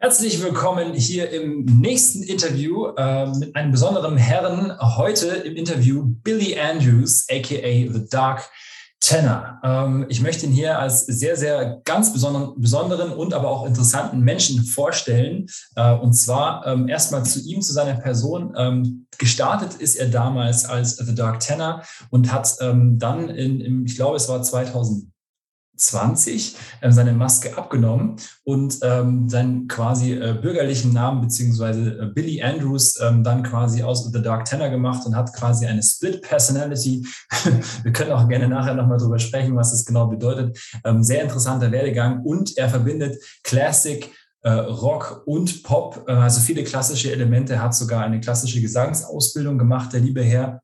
Herzlich willkommen hier im nächsten Interview äh, mit einem besonderen Herren. Heute im Interview Billy Andrews, aka The Dark Tenor. Ähm, ich möchte ihn hier als sehr, sehr ganz besonderen, besonderen und aber auch interessanten Menschen vorstellen. Äh, und zwar ähm, erstmal zu ihm, zu seiner Person. Ähm, gestartet ist er damals als The Dark Tenor und hat ähm, dann in, in, ich glaube, es war 2000 20 äh, seine Maske abgenommen und ähm, seinen quasi äh, bürgerlichen Namen beziehungsweise äh, Billy Andrews ähm, dann quasi aus The Dark Tenor gemacht und hat quasi eine Split Personality. Wir können auch gerne nachher nochmal drüber sprechen, was das genau bedeutet. Ähm, sehr interessanter Werdegang und er verbindet Classic äh, Rock und Pop, äh, also viele klassische Elemente, hat sogar eine klassische Gesangsausbildung gemacht, der liebe Herr.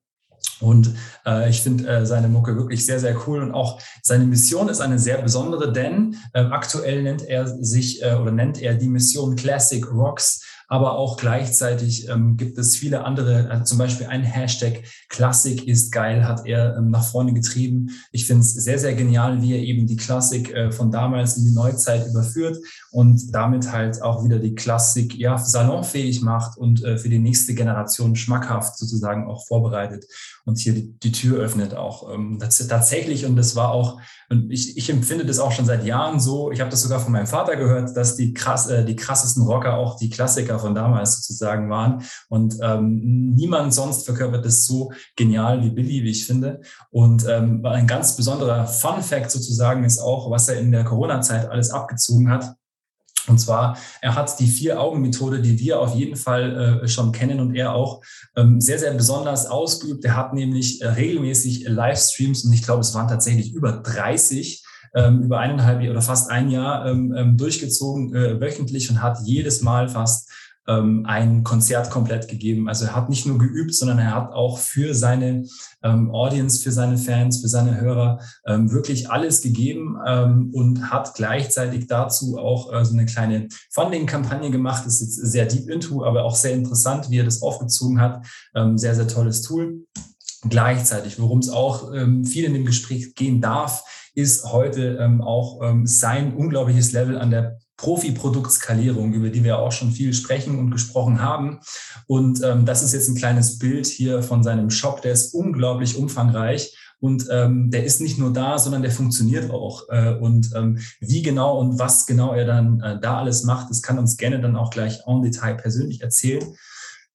Und äh, ich finde äh, seine Mucke wirklich sehr, sehr cool. Und auch seine Mission ist eine sehr besondere, denn äh, aktuell nennt er sich äh, oder nennt er die Mission Classic Rocks aber auch gleichzeitig ähm, gibt es viele andere, also zum Beispiel ein Hashtag Klassik ist geil, hat er ähm, nach vorne getrieben. Ich finde es sehr, sehr genial, wie er eben die Klassik äh, von damals in die Neuzeit überführt und damit halt auch wieder die Klassik ja salonfähig macht und äh, für die nächste Generation schmackhaft sozusagen auch vorbereitet und hier die, die Tür öffnet auch ähm, tatsächlich und das war auch und ich, ich empfinde das auch schon seit Jahren so. Ich habe das sogar von meinem Vater gehört, dass die, krass, äh, die krassesten Rocker auch die Klassiker von damals sozusagen waren. Und ähm, niemand sonst verkörpert das so genial wie Billy, wie ich finde. Und ähm, ein ganz besonderer Fun Fact sozusagen ist auch, was er in der Corona-Zeit alles abgezogen hat. Und zwar, er hat die Vier-Augen-Methode, die wir auf jeden Fall äh, schon kennen und er auch ähm, sehr, sehr besonders ausgeübt. Er hat nämlich äh, regelmäßig Livestreams und ich glaube, es waren tatsächlich über 30 ähm, über eineinhalb oder fast ein Jahr ähm, ähm durchgezogen, äh, wöchentlich und hat jedes Mal fast ähm, ein Konzert komplett gegeben. Also er hat nicht nur geübt, sondern er hat auch für seine ähm, Audience, für seine Fans, für seine Hörer ähm, wirklich alles gegeben ähm, und hat gleichzeitig dazu auch äh, so eine kleine Funding-Kampagne gemacht. Ist jetzt sehr deep into, aber auch sehr interessant, wie er das aufgezogen hat. Ähm, sehr, sehr tolles Tool. Gleichzeitig, worum es auch ähm, viel in dem Gespräch gehen darf, ist heute ähm, auch ähm, sein unglaubliches Level an der Profi-Produktskalierung, über die wir auch schon viel sprechen und gesprochen haben. Und ähm, das ist jetzt ein kleines Bild hier von seinem Shop, der ist unglaublich umfangreich. Und ähm, der ist nicht nur da, sondern der funktioniert auch. Äh, und ähm, wie genau und was genau er dann äh, da alles macht, das kann uns gerne dann auch gleich en Detail persönlich erzählen.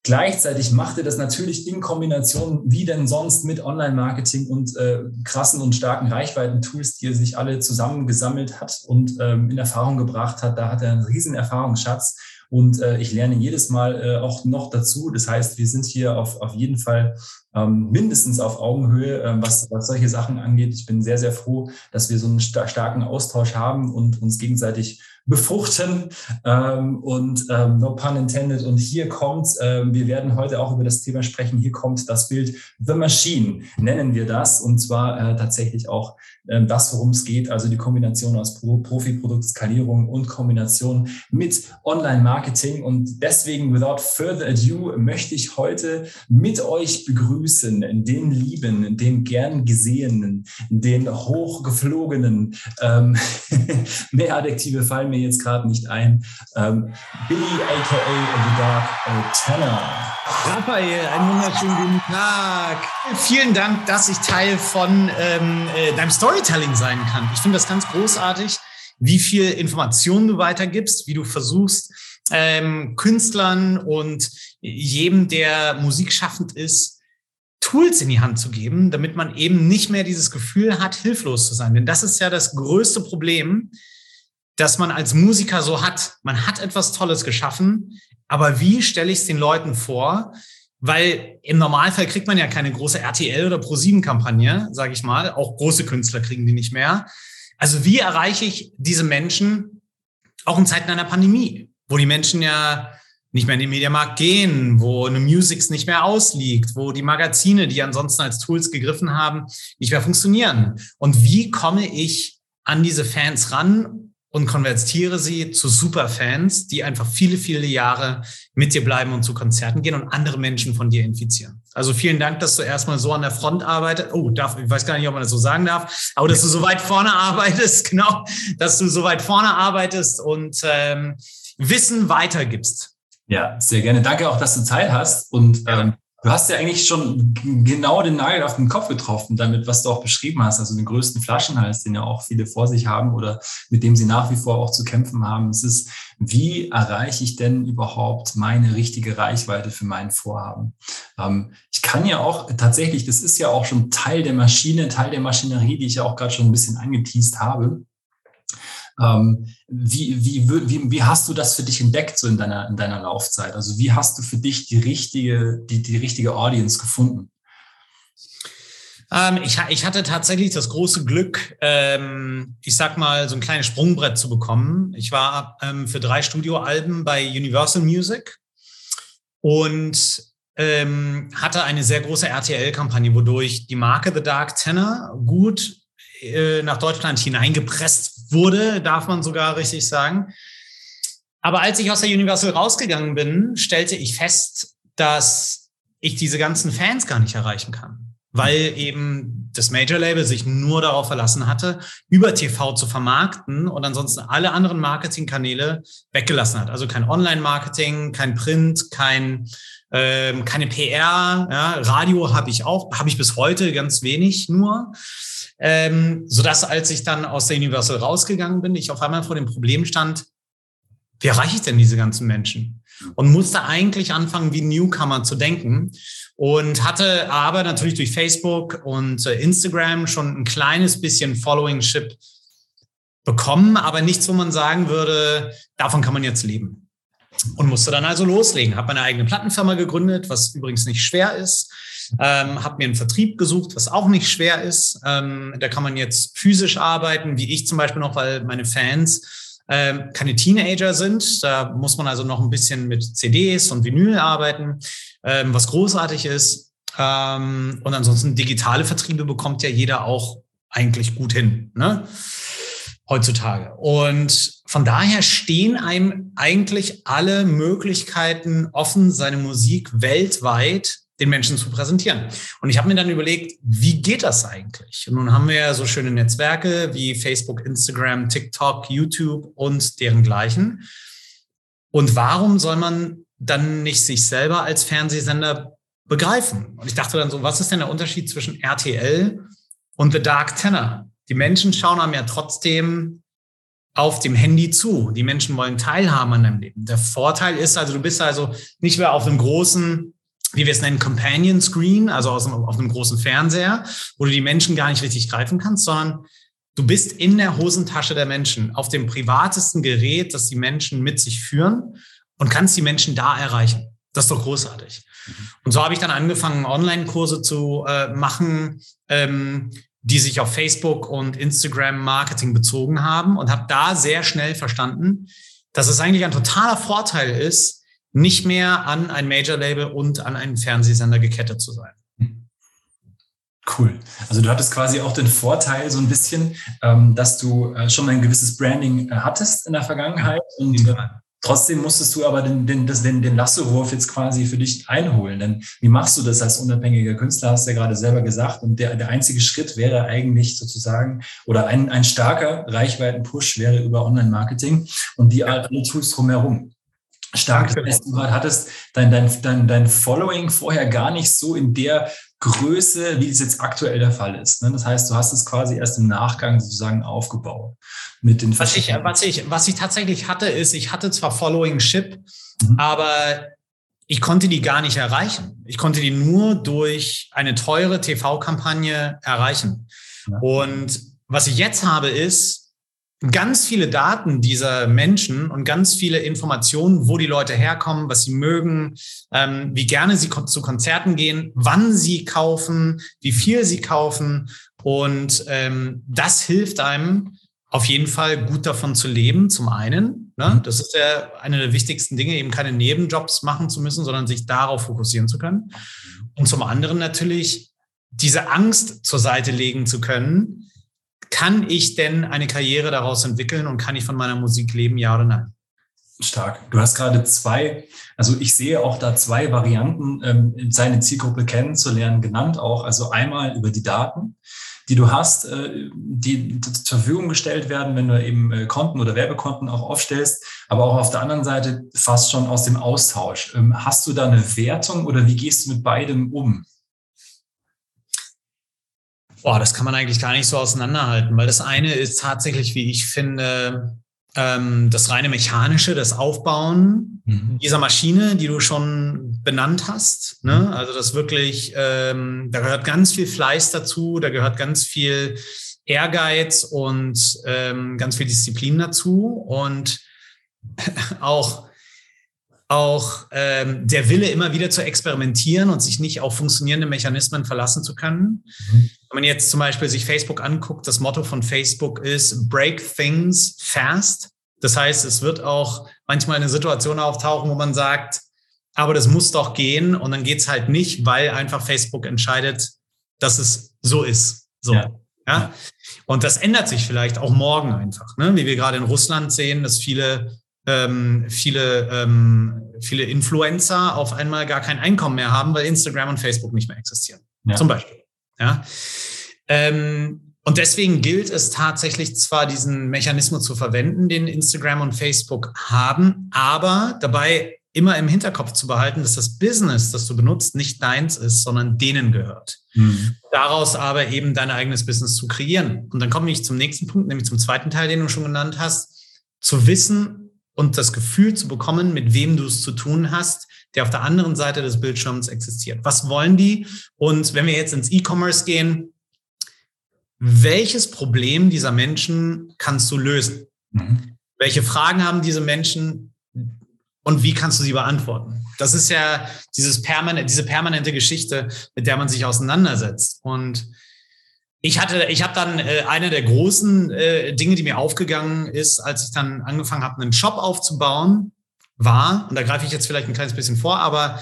Gleichzeitig macht er das natürlich in Kombination wie denn sonst mit Online-Marketing und äh, krassen und starken Reichweiten-Tools, die er sich alle zusammengesammelt hat und ähm, in Erfahrung gebracht hat. Da hat er einen riesen Erfahrungsschatz und äh, ich lerne jedes Mal äh, auch noch dazu. Das heißt, wir sind hier auf, auf jeden Fall ähm, mindestens auf Augenhöhe, äh, was, was solche Sachen angeht. Ich bin sehr, sehr froh, dass wir so einen starken Austausch haben und uns gegenseitig befruchten ähm, und ähm, no pun intended. Und hier kommt, ähm, wir werden heute auch über das Thema sprechen, hier kommt das Bild The Machine, nennen wir das. Und zwar äh, tatsächlich auch ähm, das, worum es geht, also die Kombination aus Pro Profi-Produktskalierung und Kombination mit Online-Marketing. Und deswegen, without further ado, möchte ich heute mit euch begrüßen, den Lieben, den gern gesehenen, den hochgeflogenen, ähm, mehr Adjektive fallen mir jetzt gerade nicht ein, ähm, Billy aka The Dark äh, Tanner. Raphael, einen wunderschönen guten Tag. Vielen Dank, dass ich Teil von ähm, äh, deinem Storytelling sein kann. Ich finde das ganz großartig, wie viel Informationen du weitergibst, wie du versuchst, ähm, Künstlern und jedem, der musikschaffend ist, Tools in die Hand zu geben, damit man eben nicht mehr dieses Gefühl hat, hilflos zu sein. Denn das ist ja das größte Problem, das man als Musiker so hat. Man hat etwas Tolles geschaffen, aber wie stelle ich es den Leuten vor? Weil im Normalfall kriegt man ja keine große RTL oder Pro7-Kampagne, sage ich mal. Auch große Künstler kriegen die nicht mehr. Also wie erreiche ich diese Menschen auch in Zeiten einer Pandemie, wo die Menschen ja nicht mehr in den Mediamarkt gehen, wo eine Musics nicht mehr ausliegt, wo die Magazine, die ansonsten als Tools gegriffen haben, nicht mehr funktionieren. Und wie komme ich an diese Fans ran und konvertiere sie zu Superfans, die einfach viele, viele Jahre mit dir bleiben und zu Konzerten gehen und andere Menschen von dir infizieren. Also vielen Dank, dass du erstmal so an der Front arbeitest. Oh, darf, ich weiß gar nicht, ob man das so sagen darf, aber dass du so weit vorne arbeitest, genau, dass du so weit vorne arbeitest und ähm, Wissen weitergibst. Ja, sehr gerne. Danke auch, dass du Zeit hast. Und ähm, Du hast ja eigentlich schon genau den Nagel auf den Kopf getroffen, damit, was du auch beschrieben hast, also den größten Flaschenhals, den ja auch viele vor sich haben oder mit dem sie nach wie vor auch zu kämpfen haben. Es ist, wie erreiche ich denn überhaupt meine richtige Reichweite für mein Vorhaben? Ähm, ich kann ja auch tatsächlich, das ist ja auch schon Teil der Maschine, Teil der Maschinerie, die ich ja auch gerade schon ein bisschen angeteased habe. Ähm, wie, wie, wie, wie hast du das für dich entdeckt so in deiner, in deiner Laufzeit? Also wie hast du für dich die richtige, die, die richtige Audience gefunden? Ähm, ich, ich, hatte tatsächlich das große Glück, ähm, ich sag mal, so ein kleines Sprungbrett zu bekommen. Ich war ähm, für drei Studioalben bei Universal Music und ähm, hatte eine sehr große RTL-Kampagne, wodurch die Marke The Dark Tenor gut äh, nach Deutschland hineingepresst wurde, darf man sogar richtig sagen. Aber als ich aus der Universal rausgegangen bin, stellte ich fest, dass ich diese ganzen Fans gar nicht erreichen kann, weil eben das Major Label sich nur darauf verlassen hatte, über TV zu vermarkten und ansonsten alle anderen Marketingkanäle weggelassen hat. Also kein Online-Marketing, kein Print, kein ähm, keine PR. Ja, Radio habe ich auch, habe ich bis heute ganz wenig nur. Ähm, sodass, als ich dann aus der Universal rausgegangen bin, ich auf einmal vor dem Problem stand, wie erreiche ich denn diese ganzen Menschen? Und musste eigentlich anfangen, wie Newcomer zu denken. Und hatte aber natürlich durch Facebook und äh, Instagram schon ein kleines bisschen Followingship bekommen, aber nichts, wo man sagen würde, davon kann man jetzt leben. Und musste dann also loslegen. Habe meine eigene Plattenfirma gegründet, was übrigens nicht schwer ist. Ähm, habe mir einen Vertrieb gesucht, was auch nicht schwer ist. Ähm, da kann man jetzt physisch arbeiten, wie ich zum Beispiel noch, weil meine Fans ähm, keine Teenager sind. Da muss man also noch ein bisschen mit CDs und Vinyl arbeiten, ähm, was großartig ist. Ähm, und ansonsten digitale Vertriebe bekommt ja jeder auch eigentlich gut hin. Ne? heutzutage. Und von daher stehen einem eigentlich alle Möglichkeiten offen, seine Musik weltweit den Menschen zu präsentieren. Und ich habe mir dann überlegt, wie geht das eigentlich? Und nun haben wir ja so schöne Netzwerke wie Facebook, Instagram, TikTok, YouTube und deren gleichen. Und warum soll man dann nicht sich selber als Fernsehsender begreifen? Und ich dachte dann so, was ist denn der Unterschied zwischen RTL und The Dark Tenor? Die Menschen schauen einem ja trotzdem auf dem Handy zu. Die Menschen wollen teilhaben an deinem Leben. Der Vorteil ist also, du bist also nicht mehr auf einem großen wie wir es nennen, Companion Screen, also aus, auf einem großen Fernseher, wo du die Menschen gar nicht richtig greifen kannst, sondern du bist in der Hosentasche der Menschen, auf dem privatesten Gerät, das die Menschen mit sich führen und kannst die Menschen da erreichen. Das ist doch großartig. Mhm. Und so habe ich dann angefangen, Online-Kurse zu äh, machen, ähm, die sich auf Facebook und Instagram Marketing bezogen haben und habe da sehr schnell verstanden, dass es eigentlich ein totaler Vorteil ist, nicht mehr an ein Major-Label und an einen Fernsehsender gekettet zu sein. Cool. Also du hattest quasi auch den Vorteil so ein bisschen, ähm, dass du äh, schon ein gewisses Branding äh, hattest in der Vergangenheit und äh, trotzdem musstest du aber den, den, den, den Lassewurf jetzt quasi für dich einholen. Denn wie machst du das als unabhängiger Künstler, hast du ja gerade selber gesagt. Und der, der einzige Schritt wäre eigentlich sozusagen, oder ein, ein starker Reichweiten-Push wäre über Online-Marketing und die alle Tools drumherum stark. Das heißt, du hattest dein, dein, dein, dein Following vorher gar nicht so in der Größe, wie es jetzt aktuell der Fall ist. Ne? Das heißt, du hast es quasi erst im Nachgang sozusagen aufgebaut. Mit den was, ich, was, ich, was ich tatsächlich hatte, ist, ich hatte zwar Following Ship, mhm. aber ich konnte die gar nicht erreichen. Ich konnte die nur durch eine teure TV-Kampagne erreichen. Ja. Und was ich jetzt habe, ist, ganz viele Daten dieser Menschen und ganz viele Informationen, wo die Leute herkommen, was sie mögen, ähm, wie gerne sie zu Konzerten gehen, wann sie kaufen, wie viel sie kaufen. Und ähm, das hilft einem auf jeden Fall gut davon zu leben, zum einen. Ne? Mhm. Das ist ja eine der wichtigsten Dinge, eben keine Nebenjobs machen zu müssen, sondern sich darauf fokussieren zu können. Und zum anderen natürlich diese Angst zur Seite legen zu können, kann ich denn eine Karriere daraus entwickeln und kann ich von meiner Musik leben, ja oder nein? Stark. Du hast gerade zwei, also ich sehe auch da zwei Varianten, ähm, seine Zielgruppe kennenzulernen, genannt auch. Also einmal über die Daten, die du hast, äh, die zur Verfügung gestellt werden, wenn du eben äh, Konten oder Werbekonten auch aufstellst, aber auch auf der anderen Seite fast schon aus dem Austausch. Ähm, hast du da eine Wertung oder wie gehst du mit beidem um? Boah, das kann man eigentlich gar nicht so auseinanderhalten, weil das eine ist tatsächlich, wie ich finde, ähm, das reine mechanische, das Aufbauen mhm. dieser Maschine, die du schon benannt hast. Ne? Mhm. Also das wirklich, ähm, da gehört ganz viel Fleiß dazu, da gehört ganz viel Ehrgeiz und ähm, ganz viel Disziplin dazu und auch auch ähm, der Wille, immer wieder zu experimentieren und sich nicht auf funktionierende Mechanismen verlassen zu können. Mhm. Wenn man jetzt zum Beispiel sich Facebook anguckt, das Motto von Facebook ist Break Things Fast. Das heißt, es wird auch manchmal eine Situation auftauchen, wo man sagt, aber das muss doch gehen und dann geht's halt nicht, weil einfach Facebook entscheidet, dass es so ist. So. Ja. ja? Und das ändert sich vielleicht auch morgen einfach, ne? wie wir gerade in Russland sehen, dass viele ähm, viele, ähm, viele Influencer auf einmal gar kein Einkommen mehr haben, weil Instagram und Facebook nicht mehr existieren. Ja. Zum Beispiel. Ja. Ähm, und deswegen gilt es tatsächlich zwar, diesen Mechanismus zu verwenden, den Instagram und Facebook haben, aber dabei immer im Hinterkopf zu behalten, dass das Business, das du benutzt, nicht deins ist, sondern denen gehört. Mhm. Daraus aber eben dein eigenes Business zu kreieren. Und dann komme ich zum nächsten Punkt, nämlich zum zweiten Teil, den du schon genannt hast, zu wissen, und das Gefühl zu bekommen, mit wem du es zu tun hast, der auf der anderen Seite des Bildschirms existiert. Was wollen die? Und wenn wir jetzt ins E-Commerce gehen, welches Problem dieser Menschen kannst du lösen? Mhm. Welche Fragen haben diese Menschen und wie kannst du sie beantworten? Das ist ja dieses permanent, diese permanente Geschichte, mit der man sich auseinandersetzt. Und ich hatte, ich habe dann äh, eine der großen äh, Dinge, die mir aufgegangen ist, als ich dann angefangen habe, einen Shop aufzubauen, war, und da greife ich jetzt vielleicht ein kleines bisschen vor, aber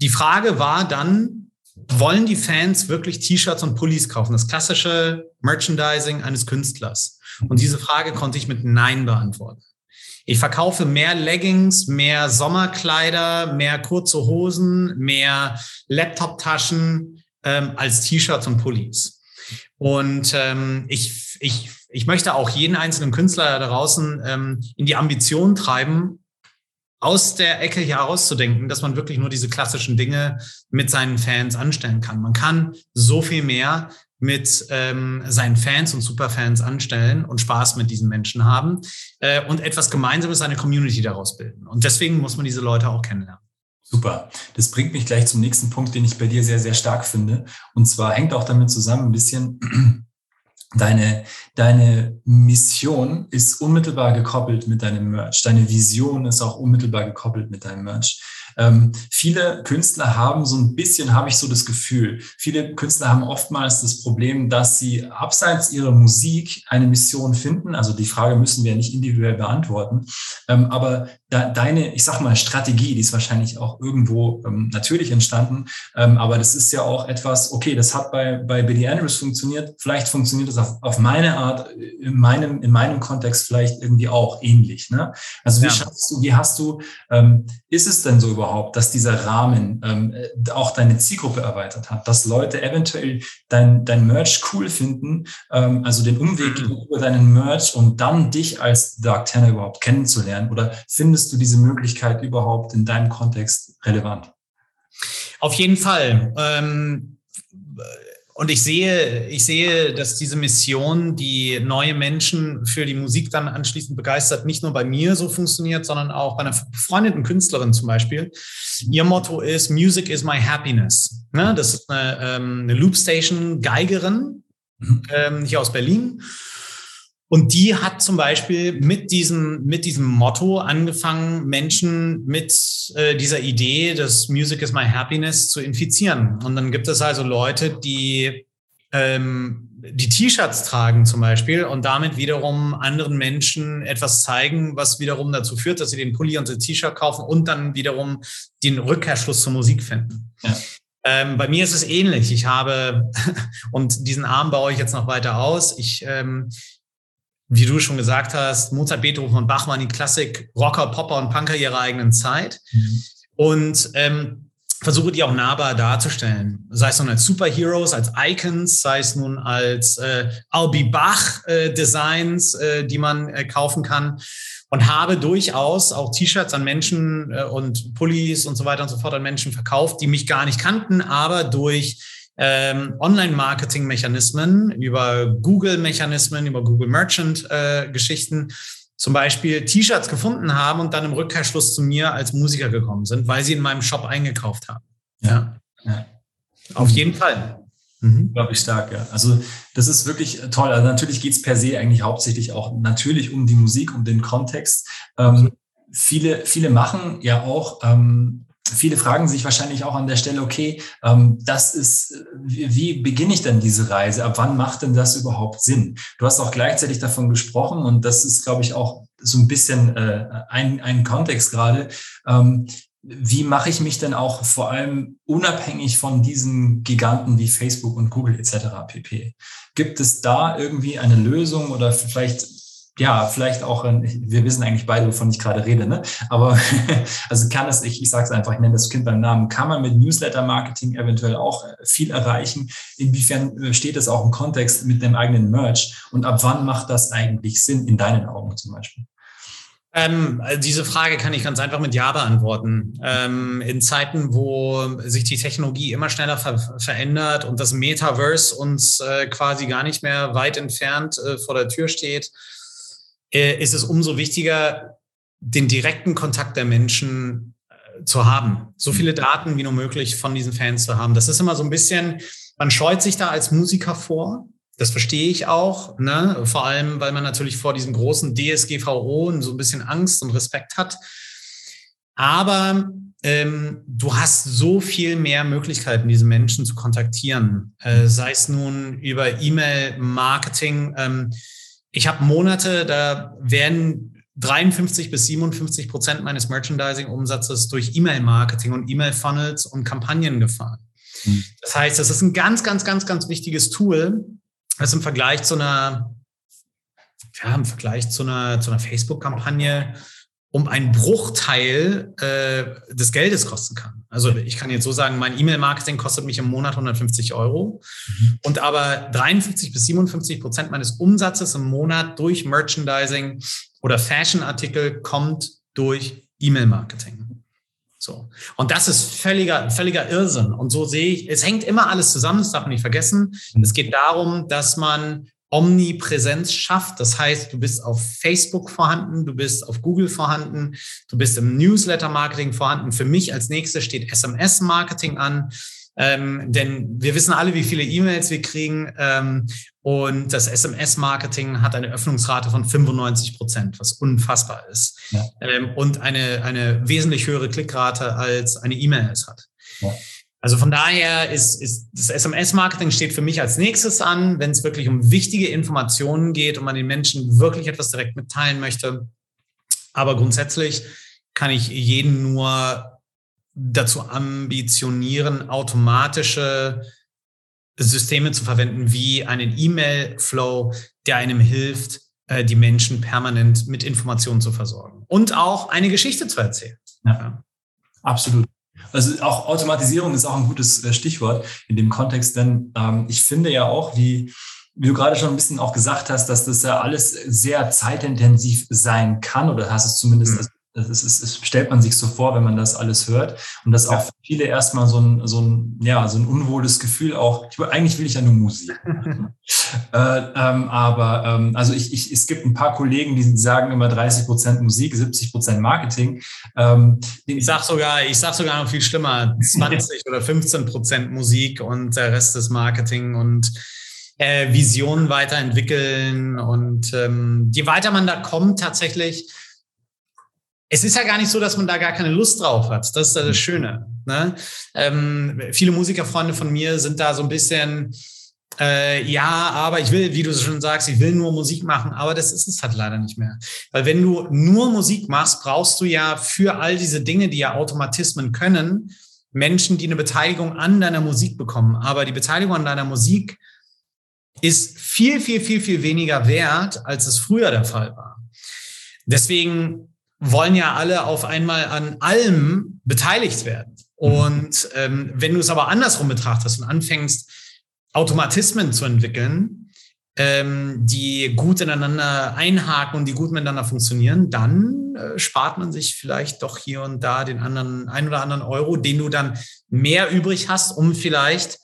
die Frage war dann, wollen die Fans wirklich T-Shirts und Pullis kaufen? Das klassische Merchandising eines Künstlers. Und diese Frage konnte ich mit Nein beantworten. Ich verkaufe mehr Leggings, mehr Sommerkleider, mehr kurze Hosen, mehr Laptop-Taschen, ähm, als T-Shirts und Pullis. Und ähm, ich, ich, ich möchte auch jeden einzelnen Künstler da draußen ähm, in die Ambition treiben, aus der Ecke hier auszudenken, dass man wirklich nur diese klassischen Dinge mit seinen Fans anstellen kann. Man kann so viel mehr mit ähm, seinen Fans und Superfans anstellen und Spaß mit diesen Menschen haben äh, und etwas Gemeinsames, eine Community daraus bilden. Und deswegen muss man diese Leute auch kennenlernen. Super. Das bringt mich gleich zum nächsten Punkt, den ich bei dir sehr, sehr stark finde. Und zwar hängt auch damit zusammen ein bisschen, deine, deine Mission ist unmittelbar gekoppelt mit deinem Merch. Deine Vision ist auch unmittelbar gekoppelt mit deinem Merch. Ähm, viele Künstler haben so ein bisschen, habe ich so das Gefühl, viele Künstler haben oftmals das Problem, dass sie abseits ihrer Musik eine Mission finden. Also die Frage müssen wir nicht individuell beantworten. Ähm, aber da, deine, ich sag mal, Strategie, die ist wahrscheinlich auch irgendwo ähm, natürlich entstanden. Ähm, aber das ist ja auch etwas, okay, das hat bei, bei Billy Andrews funktioniert. Vielleicht funktioniert das auf, auf meine Art, in meinem, in meinem Kontext vielleicht irgendwie auch ähnlich. Ne? Also wie ja. schaffst du, wie hast du, ähm, ist es denn so überhaupt? Überhaupt, dass dieser Rahmen ähm, auch deine Zielgruppe erweitert hat, dass Leute eventuell dein, dein Merch cool finden, ähm, also den Umweg mhm. über deinen Merch und dann dich als Dark Tanner überhaupt kennenzulernen? Oder findest du diese Möglichkeit überhaupt in deinem Kontext relevant? Auf jeden Fall. Ähm und ich sehe, ich sehe, dass diese Mission, die neue Menschen für die Musik dann anschließend begeistert, nicht nur bei mir so funktioniert, sondern auch bei einer befreundeten Künstlerin zum Beispiel. Ihr Motto ist Music is my happiness. Ne? Das ist eine, ähm, eine Loopstation Geigerin mhm. ähm, hier aus Berlin. Und die hat zum Beispiel mit diesem, mit diesem Motto angefangen, Menschen mit äh, dieser Idee, dass Music is my happiness zu infizieren. Und dann gibt es also Leute, die ähm, die T-Shirts tragen zum Beispiel und damit wiederum anderen Menschen etwas zeigen, was wiederum dazu führt, dass sie den Pulli und das T-Shirt kaufen und dann wiederum den Rückkehrschluss zur Musik finden. Ja. Ähm, bei mir ist es ähnlich. Ich habe, und diesen Arm baue ich jetzt noch weiter aus, ich ähm, wie du schon gesagt hast, Mozart, Beethoven und Bach waren die Klassik, Rocker, Popper und Punker ihrer eigenen Zeit. Mhm. Und ähm, versuche die auch nahbar darzustellen. Sei es nun als Superheroes, als Icons, sei es nun als äh, Albi Bach äh, Designs, äh, die man äh, kaufen kann. Und habe durchaus auch T-Shirts an Menschen äh, und Pullis und so weiter und so fort an Menschen verkauft, die mich gar nicht kannten, aber durch ähm, Online-Marketing-Mechanismen, über Google-Mechanismen, über Google Merchant-Geschichten äh, zum Beispiel T-Shirts gefunden haben und dann im Rückkehrschluss zu mir als Musiker gekommen sind, weil sie in meinem Shop eingekauft haben. Ja. ja. Auf jeden Fall. Mhm. Glaube ich stark, ja. Also das ist wirklich toll. Also natürlich geht es per se eigentlich hauptsächlich auch natürlich um die Musik, um den Kontext. Ähm, viele, viele machen ja auch ähm, viele fragen sich wahrscheinlich auch an der Stelle, okay, ähm, das ist, wie, beginne ich denn diese Reise? Ab wann macht denn das überhaupt Sinn? Du hast auch gleichzeitig davon gesprochen und das ist, glaube ich, auch so ein bisschen äh, ein, ein Kontext gerade. Ähm, wie mache ich mich denn auch vor allem unabhängig von diesen Giganten wie Facebook und Google etc. pp? Gibt es da irgendwie eine Lösung oder vielleicht ja, vielleicht auch, wir wissen eigentlich beide, wovon ich gerade rede, ne? aber also kann es, ich, ich sage es einfach, ich nenne das Kind beim Namen, kann man mit Newsletter-Marketing eventuell auch äh, viel erreichen? Inwiefern äh, steht das auch im Kontext mit dem eigenen Merch und ab wann macht das eigentlich Sinn, in deinen Augen zum Beispiel? Ähm, diese Frage kann ich ganz einfach mit Ja beantworten. Ähm, in Zeiten, wo sich die Technologie immer schneller ver verändert und das Metaverse uns äh, quasi gar nicht mehr weit entfernt äh, vor der Tür steht, äh, ist es umso wichtiger, den direkten Kontakt der Menschen äh, zu haben. So viele Daten wie nur möglich von diesen Fans zu haben. Das ist immer so ein bisschen, man scheut sich da als Musiker vor. Das verstehe ich auch, ne? vor allem, weil man natürlich vor diesem großen DSGVO so ein bisschen Angst und Respekt hat. Aber ähm, du hast so viel mehr Möglichkeiten, diese Menschen zu kontaktieren, äh, sei es nun über E-Mail-Marketing. Ähm, ich habe Monate, da werden 53 bis 57 Prozent meines Merchandising-Umsatzes durch E-Mail-Marketing und E-Mail-Funnels und Kampagnen gefahren. Mhm. Das heißt, das ist ein ganz, ganz, ganz, ganz wichtiges Tool, das im Vergleich zu einer, ja, im Vergleich zu einer, zu einer Facebook-Kampagne um einen Bruchteil äh, des Geldes kosten kann. Also ich kann jetzt so sagen, mein E-Mail-Marketing kostet mich im Monat 150 Euro mhm. und aber 53 bis 57 Prozent meines Umsatzes im Monat durch Merchandising oder Fashion-Artikel kommt durch E-Mail-Marketing. So. Und das ist völliger, völliger Irrsinn. Und so sehe ich, es hängt immer alles zusammen, das darf man nicht vergessen. Es geht darum, dass man Omnipräsenz schafft. Das heißt, du bist auf Facebook vorhanden, du bist auf Google vorhanden, du bist im Newsletter-Marketing vorhanden. Für mich als nächstes steht SMS-Marketing an. Ähm, denn wir wissen alle, wie viele E-Mails wir kriegen. Ähm, und das SMS-Marketing hat eine Öffnungsrate von 95 Prozent, was unfassbar ist. Ja. Ähm, und eine, eine wesentlich höhere Klickrate als eine E-Mail es hat. Ja. Also von daher ist, ist das SMS-Marketing steht für mich als nächstes an, wenn es wirklich um wichtige Informationen geht und man den Menschen wirklich etwas direkt mitteilen möchte. Aber grundsätzlich kann ich jeden nur dazu ambitionieren, automatische Systeme zu verwenden, wie einen E-Mail-Flow, der einem hilft, äh, die Menschen permanent mit Informationen zu versorgen und auch eine Geschichte zu erzählen. Ja, absolut. Also auch Automatisierung ist auch ein gutes äh, Stichwort in dem Kontext, denn ähm, ich finde ja auch, wie, wie du gerade schon ein bisschen auch gesagt hast, dass das ja alles sehr zeitintensiv sein kann oder hast es zumindest, mhm. Das, ist, das, das, stellt man sich so vor, wenn man das alles hört. Und dass ja. auch viele erstmal so ein, so ein, ja, so ein unwohles Gefühl auch, ich, eigentlich will ich ja nur Musik. äh, ähm, aber ähm, also ich, ich, es gibt ein paar Kollegen, die sagen immer 30 Prozent Musik, 70 Prozent Marketing. Ähm, ich sag sogar, ich sag sogar noch viel schlimmer, 20 oder 15 Prozent Musik und der Rest ist Marketing und äh, Visionen weiterentwickeln. Und ähm, je weiter man da kommt, tatsächlich, es ist ja gar nicht so, dass man da gar keine Lust drauf hat. Das ist ja das Schöne. Ne? Ähm, viele Musikerfreunde von mir sind da so ein bisschen, äh, ja, aber ich will, wie du schon sagst, ich will nur Musik machen, aber das ist es halt leider nicht mehr. Weil wenn du nur Musik machst, brauchst du ja für all diese Dinge, die ja Automatismen können, Menschen, die eine Beteiligung an deiner Musik bekommen. Aber die Beteiligung an deiner Musik ist viel, viel, viel, viel weniger wert, als es früher der Fall war. Deswegen wollen ja alle auf einmal an allem beteiligt werden. Und ähm, wenn du es aber andersrum betrachtest und anfängst, Automatismen zu entwickeln, ähm, die gut ineinander einhaken und die gut miteinander funktionieren, dann äh, spart man sich vielleicht doch hier und da den anderen, ein oder anderen Euro, den du dann mehr übrig hast, um vielleicht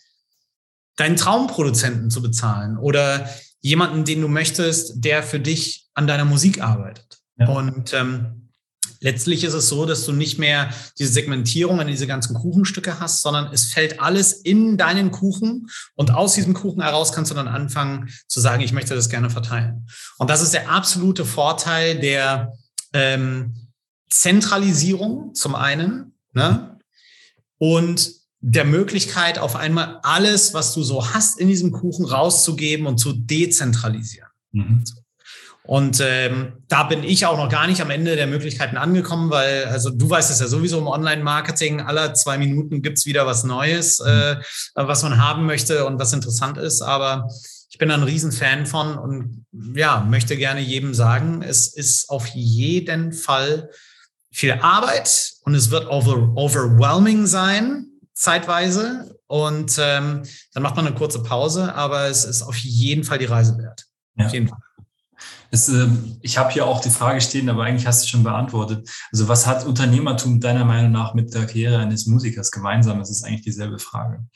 deinen Traumproduzenten zu bezahlen oder jemanden, den du möchtest, der für dich an deiner Musik arbeitet. Ja. Und ähm, letztlich ist es so, dass du nicht mehr diese Segmentierung an diese ganzen Kuchenstücke hast, sondern es fällt alles in deinen Kuchen und aus diesem Kuchen heraus kannst du dann anfangen zu sagen, ich möchte das gerne verteilen. Und das ist der absolute Vorteil der ähm, Zentralisierung zum einen ne? und der Möglichkeit, auf einmal alles, was du so hast in diesem Kuchen rauszugeben und zu dezentralisieren. Mhm. Und ähm, da bin ich auch noch gar nicht am Ende der Möglichkeiten angekommen, weil, also du weißt es ja sowieso im Online-Marketing, alle zwei Minuten gibt's wieder was Neues, mhm. äh, was man haben möchte und was interessant ist. Aber ich bin ein Riesenfan von und ja, möchte gerne jedem sagen, es ist auf jeden Fall viel Arbeit und es wird over, overwhelming sein zeitweise und ähm, dann macht man eine kurze Pause, aber es ist auf jeden Fall die Reise wert. Ja. Auf jeden Fall. Es, äh, ich habe hier auch die Frage stehen, aber eigentlich hast du schon beantwortet. Also was hat Unternehmertum deiner Meinung nach mit der Karriere eines Musikers gemeinsam? Es ist eigentlich dieselbe Frage.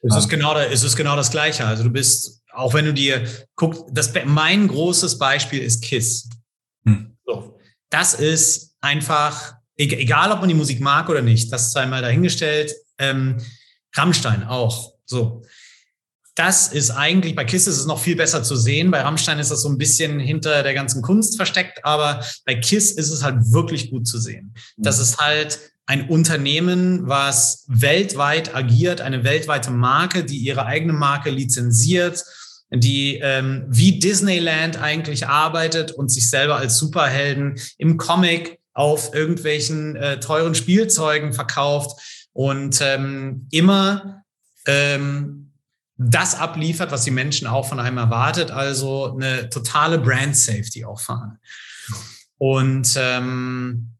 Es ist, ähm, genau, es ist genau das Gleiche. Also du bist, auch wenn du dir guckst, das, mein großes Beispiel ist KISS. Hm. So, das ist einfach, egal ob man die Musik mag oder nicht, das ist einmal dahingestellt, ähm, Rammstein auch. So. Das ist eigentlich, bei KISS ist es noch viel besser zu sehen. Bei Rammstein ist das so ein bisschen hinter der ganzen Kunst versteckt, aber bei KISS ist es halt wirklich gut zu sehen. Das ist halt ein Unternehmen, was weltweit agiert, eine weltweite Marke, die ihre eigene Marke lizenziert, die ähm, wie Disneyland eigentlich arbeitet und sich selber als Superhelden im Comic auf irgendwelchen äh, teuren Spielzeugen verkauft und ähm, immer ähm, das abliefert, was die Menschen auch von einem erwartet, also eine totale Brand Safety auch fahren. Und ähm,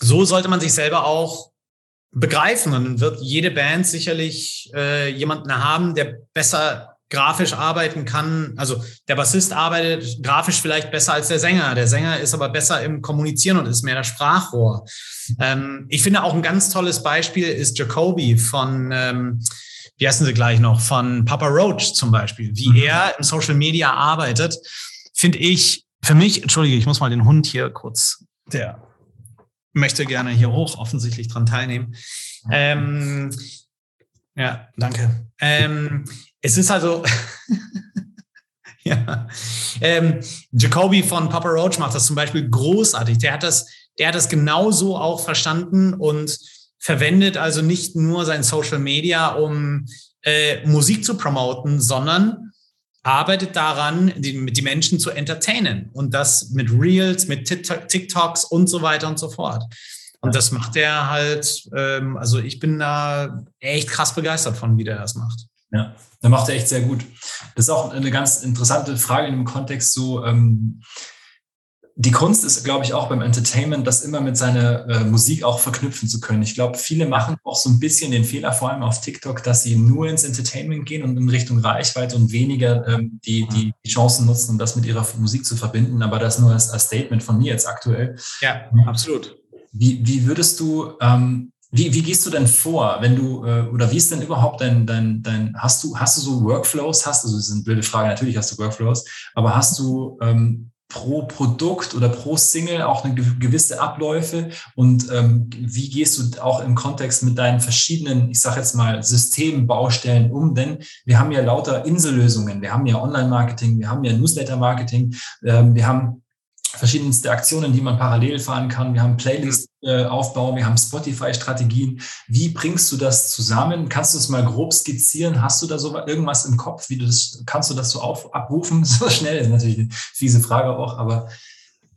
so sollte man sich selber auch begreifen. Und dann wird jede Band sicherlich äh, jemanden haben, der besser grafisch arbeiten kann. Also der Bassist arbeitet grafisch vielleicht besser als der Sänger. Der Sänger ist aber besser im Kommunizieren und ist mehr der Sprachrohr. Ähm, ich finde auch ein ganz tolles Beispiel ist Jacoby von, ähm, wie heißen sie gleich noch, von Papa Roach zum Beispiel. Wie mhm. er im Social Media arbeitet, finde ich, für mich, entschuldige, ich muss mal den Hund hier kurz, der möchte gerne hier hoch offensichtlich dran teilnehmen. Ähm, ja, danke. Ähm, es ist also, ja, ähm, Jacoby von Papa Roach macht das zum Beispiel großartig. Der hat das, der hat das genauso auch verstanden und verwendet also nicht nur sein Social Media, um äh, Musik zu promoten, sondern arbeitet daran, die, die Menschen zu entertainen und das mit Reels, mit TikToks und so weiter und so fort. Und das macht er halt, ähm, also ich bin da echt krass begeistert von, wie der das macht. Ja, da macht er echt sehr gut. Das ist auch eine ganz interessante Frage in dem Kontext so, ähm, die Kunst ist, glaube ich, auch beim Entertainment, das immer mit seiner äh, Musik auch verknüpfen zu können. Ich glaube, viele machen auch so ein bisschen den Fehler, vor allem auf TikTok, dass sie nur ins Entertainment gehen und in Richtung Reichweite und weniger ähm, die, die, die Chancen nutzen, um das mit ihrer Musik zu verbinden. Aber das nur als, als Statement von mir jetzt aktuell. Ja, absolut. Wie, wie würdest du, ähm, wie, wie gehst du denn vor, wenn du, äh, oder wie ist denn überhaupt dein, dein, dein, hast du, hast du so Workflows, hast du, also das ist eine blöde Frage, natürlich hast du Workflows, aber hast du ähm, pro Produkt oder pro Single auch eine gewisse Abläufe? Und ähm, wie gehst du auch im Kontext mit deinen verschiedenen, ich sage jetzt mal, Systembaustellen um? Denn wir haben ja lauter Insellösungen, wir haben ja Online-Marketing, wir haben ja Newsletter-Marketing, ähm, wir haben verschiedenste Aktionen, die man parallel fahren kann. Wir haben Playlist-Aufbau, äh, wir haben Spotify-Strategien. Wie bringst du das zusammen? Kannst du es mal grob skizzieren? Hast du da so irgendwas im Kopf? Wie du das, kannst du das so auf, abrufen? So schnell ist natürlich eine fiese Frage auch, aber.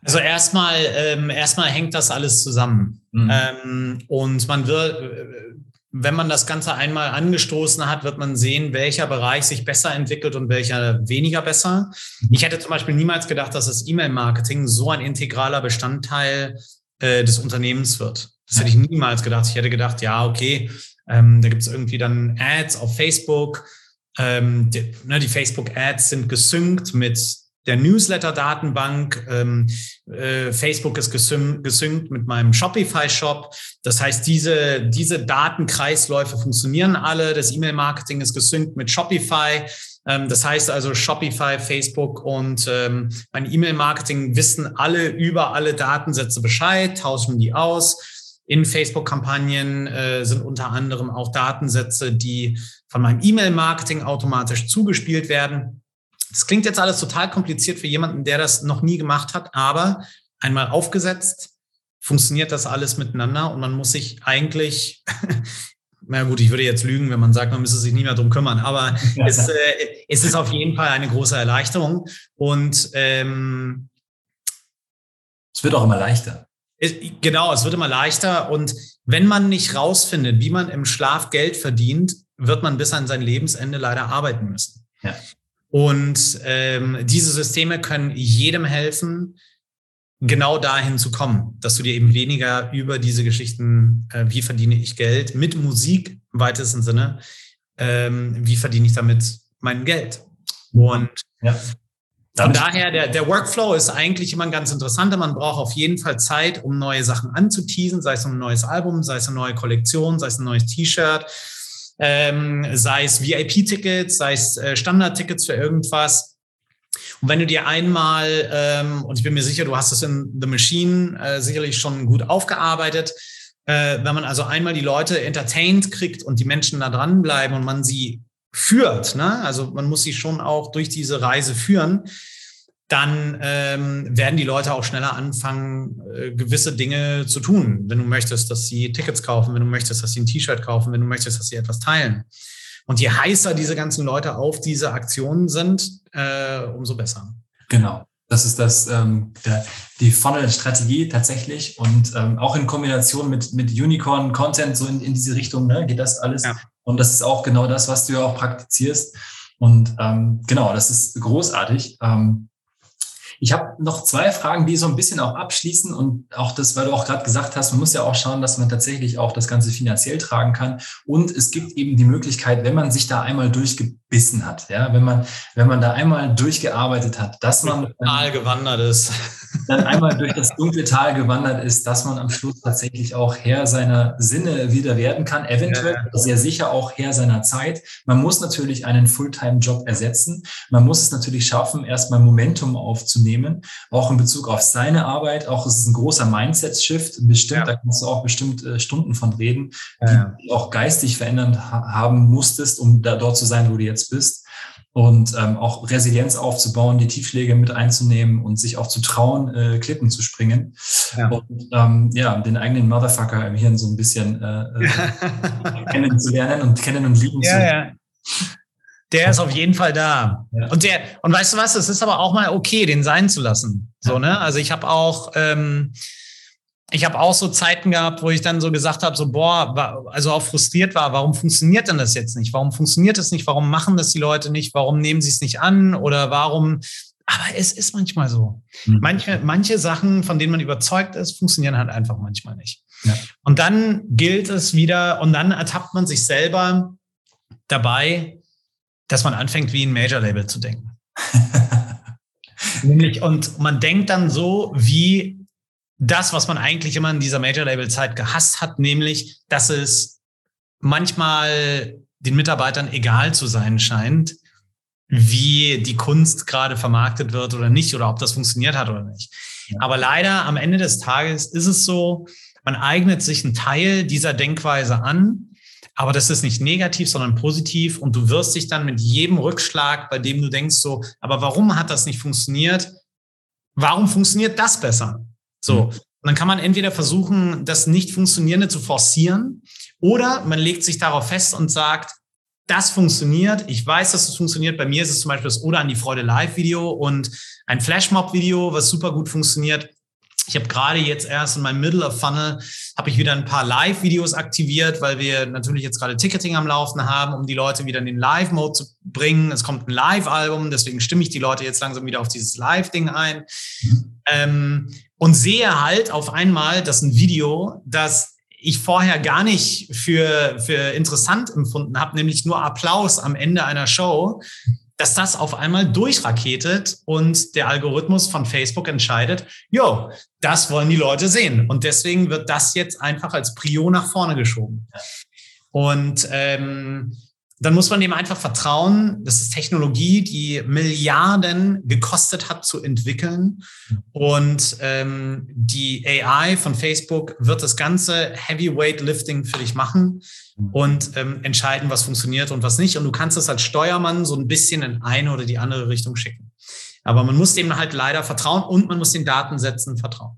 Also erstmal, ähm, erstmal hängt das alles zusammen. Mhm. Ähm, und man wird, wenn man das Ganze einmal angestoßen hat, wird man sehen, welcher Bereich sich besser entwickelt und welcher weniger besser. Ich hätte zum Beispiel niemals gedacht, dass das E-Mail-Marketing so ein integraler Bestandteil äh, des Unternehmens wird. Das hätte ich niemals gedacht. Ich hätte gedacht, ja, okay, ähm, da gibt es irgendwie dann Ads auf Facebook. Ähm, die, ne, die Facebook-Ads sind gesynkt mit der Newsletter-Datenbank. Ähm, äh, Facebook ist gesyn gesynkt mit meinem Shopify-Shop. Das heißt, diese, diese Datenkreisläufe funktionieren alle. Das E-Mail-Marketing ist gesynkt mit Shopify. Ähm, das heißt also, Shopify, Facebook und ähm, mein E-Mail-Marketing wissen alle über alle Datensätze Bescheid, tauschen die aus. In Facebook-Kampagnen äh, sind unter anderem auch Datensätze, die von meinem E-Mail-Marketing automatisch zugespielt werden. Das klingt jetzt alles total kompliziert für jemanden, der das noch nie gemacht hat, aber einmal aufgesetzt, funktioniert das alles miteinander und man muss sich eigentlich, na gut, ich würde jetzt lügen, wenn man sagt, man müsste sich nie mehr drum kümmern, aber es, äh, es ist auf jeden Fall eine große Erleichterung und ähm, es wird auch immer leichter. Es, genau, es wird immer leichter und wenn man nicht rausfindet, wie man im Schlaf Geld verdient, wird man bis an sein Lebensende leider arbeiten müssen. Ja. Und ähm, diese Systeme können jedem helfen, genau dahin zu kommen, dass du dir eben weniger über diese Geschichten, äh, wie verdiene ich Geld mit Musik im weitesten Sinne, ähm, wie verdiene ich damit mein Geld. Und ja. Von daher, der, der Workflow ist eigentlich immer ein ganz interessanter. Man braucht auf jeden Fall Zeit, um neue Sachen anzuteasen, sei es ein neues Album, sei es eine neue Kollektion, sei es ein neues T-Shirt, ähm, sei es VIP-Tickets, sei es äh, Standard-Tickets für irgendwas. Und wenn du dir einmal, ähm, und ich bin mir sicher, du hast es in The Machine äh, sicherlich schon gut aufgearbeitet, äh, wenn man also einmal die Leute entertained kriegt und die Menschen da dranbleiben und man sie führt, ne? also man muss sie schon auch durch diese Reise führen, dann ähm, werden die Leute auch schneller anfangen, äh, gewisse Dinge zu tun. Wenn du möchtest, dass sie Tickets kaufen, wenn du möchtest, dass sie ein T-Shirt kaufen, wenn du möchtest, dass sie etwas teilen. Und je heißer diese ganzen Leute auf diese Aktionen sind, äh, umso besser. Genau. Das ist das, ähm, der, die Funnel-Strategie tatsächlich und ähm, auch in Kombination mit, mit Unicorn-Content, so in, in diese Richtung, ne, geht das alles. Ja. Und das ist auch genau das, was du ja auch praktizierst. Und ähm, genau, das ist großartig. Ähm, ich habe noch zwei Fragen, die so ein bisschen auch abschließen und auch das, weil du auch gerade gesagt hast, man muss ja auch schauen, dass man tatsächlich auch das Ganze finanziell tragen kann. Und es gibt eben die Möglichkeit, wenn man sich da einmal durchgebissen hat, ja, wenn man, wenn man da einmal durchgearbeitet hat, dass man Tal gewandert ist, dann einmal durch das dunkle Tal gewandert ist, dass man am Schluss tatsächlich auch Herr seiner Sinne wieder werden kann, eventuell ja. sehr sicher auch Herr seiner Zeit. Man muss natürlich einen Fulltime-Job ersetzen. Man muss es natürlich schaffen, erstmal Momentum aufzunehmen nehmen, auch in Bezug auf seine Arbeit. Auch es ist ein großer Mindset-Shift, bestimmt, ja. da kannst du auch bestimmt äh, Stunden von reden, ja. die du auch geistig verändert ha haben musstest, um da dort zu sein, wo du jetzt bist. Und ähm, auch Resilienz aufzubauen, die Tiefschläge mit einzunehmen und sich auch zu trauen, äh, Klippen zu springen. Ja. Und ähm, ja, den eigenen Motherfucker im Hirn so ein bisschen äh, äh, kennenzulernen und kennen und lieben ja, zu ja. Der ist auf jeden Fall da. Ja. Und der, und weißt du was, es ist aber auch mal okay, den sein zu lassen. So, ne? Also ich habe auch, ähm, ich habe auch so Zeiten gehabt, wo ich dann so gesagt habe, so, boah, also auch frustriert war, warum funktioniert denn das jetzt nicht? Warum funktioniert das nicht? Warum machen das die Leute nicht? Warum nehmen sie es nicht an? Oder warum? Aber es ist manchmal so. Mhm. Manche, manche Sachen, von denen man überzeugt ist, funktionieren halt einfach manchmal nicht. Ja. Und dann gilt es wieder, und dann ertappt man sich selber dabei, dass man anfängt, wie ein Major-Label zu denken. Nämlich, und man denkt dann so, wie das, was man eigentlich immer in dieser Major-Label-Zeit gehasst hat, nämlich, dass es manchmal den Mitarbeitern egal zu sein scheint, wie die Kunst gerade vermarktet wird oder nicht, oder ob das funktioniert hat oder nicht. Aber leider am Ende des Tages ist es so, man eignet sich einen Teil dieser Denkweise an aber das ist nicht negativ, sondern positiv. Und du wirst dich dann mit jedem Rückschlag, bei dem du denkst so, aber warum hat das nicht funktioniert? Warum funktioniert das besser? So. Mhm. Und dann kann man entweder versuchen, das nicht funktionierende zu forcieren oder man legt sich darauf fest und sagt, das funktioniert. Ich weiß, dass es funktioniert. Bei mir ist es zum Beispiel das Oder an die Freude Live-Video und ein Flashmob-Video, was super gut funktioniert. Ich habe gerade jetzt erst in meinem Middle of Funnel habe ich wieder ein paar Live-Videos aktiviert, weil wir natürlich jetzt gerade Ticketing am Laufen haben, um die Leute wieder in den Live-Mode zu bringen. Es kommt ein Live-Album, deswegen stimme ich die Leute jetzt langsam wieder auf dieses Live-Ding ein. Mhm. Ähm, und sehe halt auf einmal, dass ein Video, das ich vorher gar nicht für, für interessant empfunden habe, nämlich nur Applaus am Ende einer Show, dass das auf einmal durchraketet und der Algorithmus von Facebook entscheidet, jo, das wollen die Leute sehen. Und deswegen wird das jetzt einfach als Prio nach vorne geschoben. Und ähm, dann muss man dem einfach vertrauen. Das ist Technologie, die Milliarden gekostet hat zu entwickeln. Und ähm, die AI von Facebook wird das ganze Heavyweight Lifting für dich machen und ähm, entscheiden, was funktioniert und was nicht. Und du kannst es als Steuermann so ein bisschen in eine oder die andere Richtung schicken. Aber man muss dem halt leider vertrauen und man muss den Datensätzen vertrauen.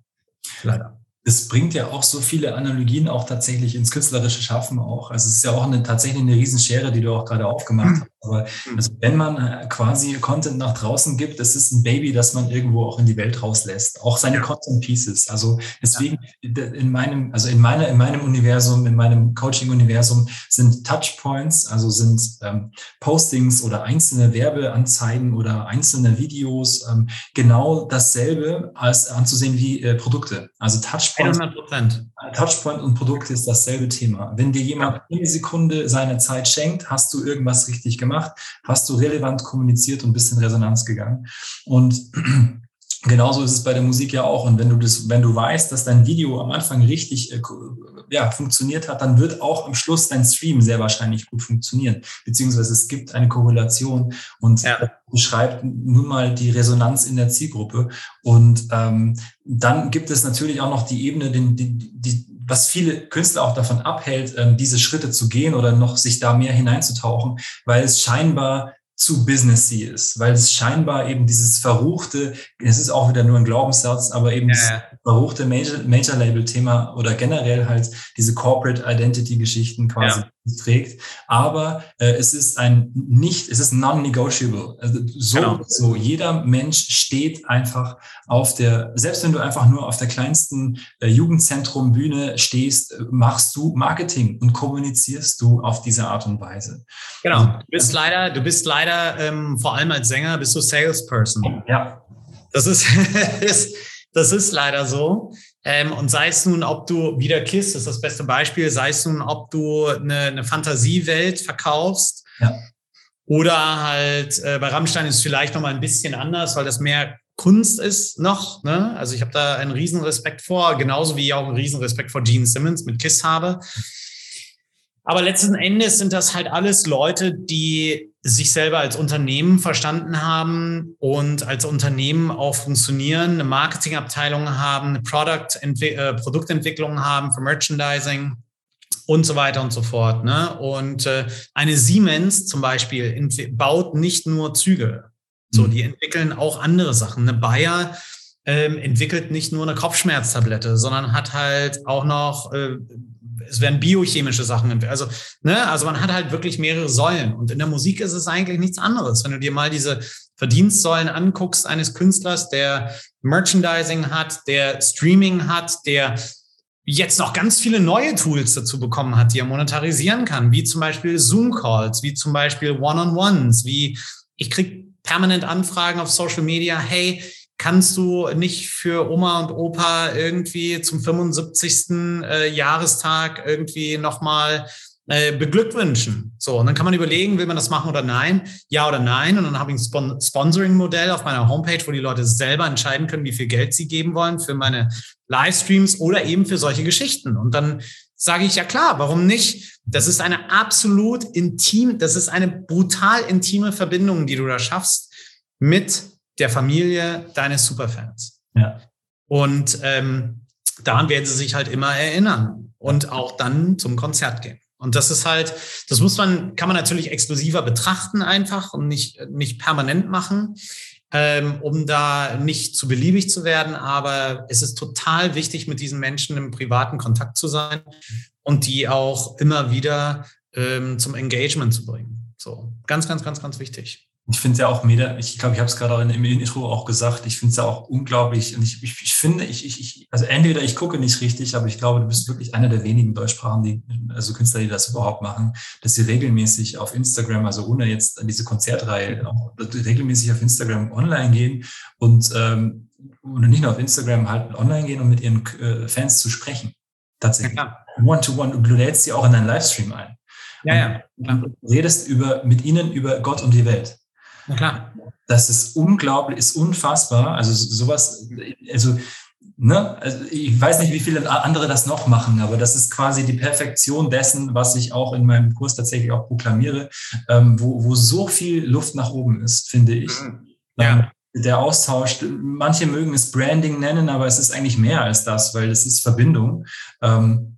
Leider es bringt ja auch so viele Analogien auch tatsächlich ins künstlerische Schaffen auch. Also es ist ja auch eine, tatsächlich eine Riesenschere, die du auch gerade aufgemacht mhm. hast. Aber also wenn man äh, quasi Content nach draußen gibt, das ist ein Baby, das man irgendwo auch in die Welt rauslässt. Auch seine ja. Content Pieces. Also deswegen in meinem, also in meiner, in meinem Universum, in meinem Coaching-Universum sind Touchpoints, also sind ähm, Postings oder einzelne Werbeanzeigen oder einzelne Videos ähm, genau dasselbe als anzusehen wie äh, Produkte. Also Touchpoints. 100 Touchpoint und Produkt ist dasselbe Thema. Wenn dir jemand eine Sekunde seine Zeit schenkt, hast du irgendwas richtig gemacht hast du relevant kommuniziert und bist in Resonanz gegangen. Und Genauso ist es bei der Musik ja auch. Und wenn du das, wenn du weißt, dass dein Video am Anfang richtig äh, ja, funktioniert hat, dann wird auch am Schluss dein Stream sehr wahrscheinlich gut funktionieren. Beziehungsweise es gibt eine Korrelation und ja. beschreibt nun mal die Resonanz in der Zielgruppe. Und ähm, dann gibt es natürlich auch noch die Ebene, die, die, die was viele Künstler auch davon abhält, ähm, diese Schritte zu gehen oder noch sich da mehr hineinzutauchen, weil es scheinbar zu businessy ist, weil es scheinbar eben dieses verruchte, es ist auch wieder nur ein Glaubenssatz, aber eben ja, ja. verruchte Major-Label-Thema oder generell halt diese Corporate Identity-Geschichten quasi ja trägt. Aber äh, es ist ein nicht, es ist non-negotiable. Also so, genau. so jeder Mensch steht einfach auf der, selbst wenn du einfach nur auf der kleinsten äh, Jugendzentrum Bühne stehst, äh, machst du Marketing und kommunizierst du auf diese Art und Weise. Genau. Also, du bist leider, du bist leider ähm, vor allem als Sänger bist du Salesperson. Ja. Das ist, das ist leider so. Ähm, und sei es nun, ob du wieder Kiss, das ist das beste Beispiel, sei es nun, ob du eine, eine Fantasiewelt verkaufst ja. oder halt äh, bei Rammstein ist es vielleicht nochmal ein bisschen anders, weil das mehr Kunst ist noch. Ne? Also ich habe da einen riesen Respekt vor, genauso wie ich auch einen riesen Respekt vor Gene Simmons mit Kiss habe. Aber letzten Endes sind das halt alles Leute, die sich selber als Unternehmen verstanden haben und als Unternehmen auch funktionieren, eine Marketingabteilung haben, eine Product äh, Produktentwicklung haben für Merchandising und so weiter und so fort. Ne? Und äh, eine Siemens zum Beispiel baut nicht nur Züge. So, mhm. die entwickeln auch andere Sachen. Eine Bayer ähm, entwickelt nicht nur eine Kopfschmerztablette, sondern hat halt auch noch äh, es werden biochemische Sachen, also, ne, also man hat halt wirklich mehrere Säulen. Und in der Musik ist es eigentlich nichts anderes. Wenn du dir mal diese Verdienstsäulen anguckst eines Künstlers, der Merchandising hat, der Streaming hat, der jetzt noch ganz viele neue Tools dazu bekommen hat, die er monetarisieren kann, wie zum Beispiel Zoom-Calls, wie zum Beispiel One-on-Ones, wie ich krieg permanent Anfragen auf Social Media, hey, kannst du nicht für Oma und Opa irgendwie zum 75. Äh, Jahrestag irgendwie nochmal äh, beglückwünschen. So, und dann kann man überlegen, will man das machen oder nein, ja oder nein. Und dann habe ich ein Spon Sponsoring-Modell auf meiner Homepage, wo die Leute selber entscheiden können, wie viel Geld sie geben wollen für meine Livestreams oder eben für solche Geschichten. Und dann sage ich ja klar, warum nicht? Das ist eine absolut intim, das ist eine brutal intime Verbindung, die du da schaffst mit der Familie deines Superfans. Ja. Und ähm, daran werden sie sich halt immer erinnern und auch dann zum Konzert gehen. Und das ist halt, das muss man, kann man natürlich exklusiver betrachten einfach und nicht, nicht permanent machen, ähm, um da nicht zu beliebig zu werden. Aber es ist total wichtig, mit diesen Menschen im privaten Kontakt zu sein und die auch immer wieder ähm, zum Engagement zu bringen. So, ganz, ganz, ganz, ganz wichtig. Ich finde es ja auch mega, ich glaube, ich habe es gerade auch in, im Intro auch gesagt, ich finde es ja auch unglaublich und ich, ich, ich finde, ich, ich, also entweder ich gucke nicht richtig, aber ich glaube, du bist wirklich einer der wenigen Deutschsprachen, die, also Künstler, die das überhaupt machen, dass sie regelmäßig auf Instagram, also ohne jetzt an diese Konzertreihe, auch regelmäßig auf Instagram online gehen und, ähm, und nicht nur auf Instagram halt online gehen und mit ihren äh, Fans zu sprechen tatsächlich. One-to-one. -one. Du lädst sie auch in deinen Livestream ein. Ja, ja. Du redest über, mit ihnen über Gott und die Welt. Na klar. Das ist unglaublich, ist unfassbar. Also sowas, also, ne, also ich weiß nicht, wie viele andere das noch machen, aber das ist quasi die Perfektion dessen, was ich auch in meinem Kurs tatsächlich auch proklamiere, ähm, wo, wo so viel Luft nach oben ist, finde ich. Mhm. Ja. Ähm, der Austausch, manche mögen es Branding nennen, aber es ist eigentlich mehr als das, weil es ist Verbindung. Ähm,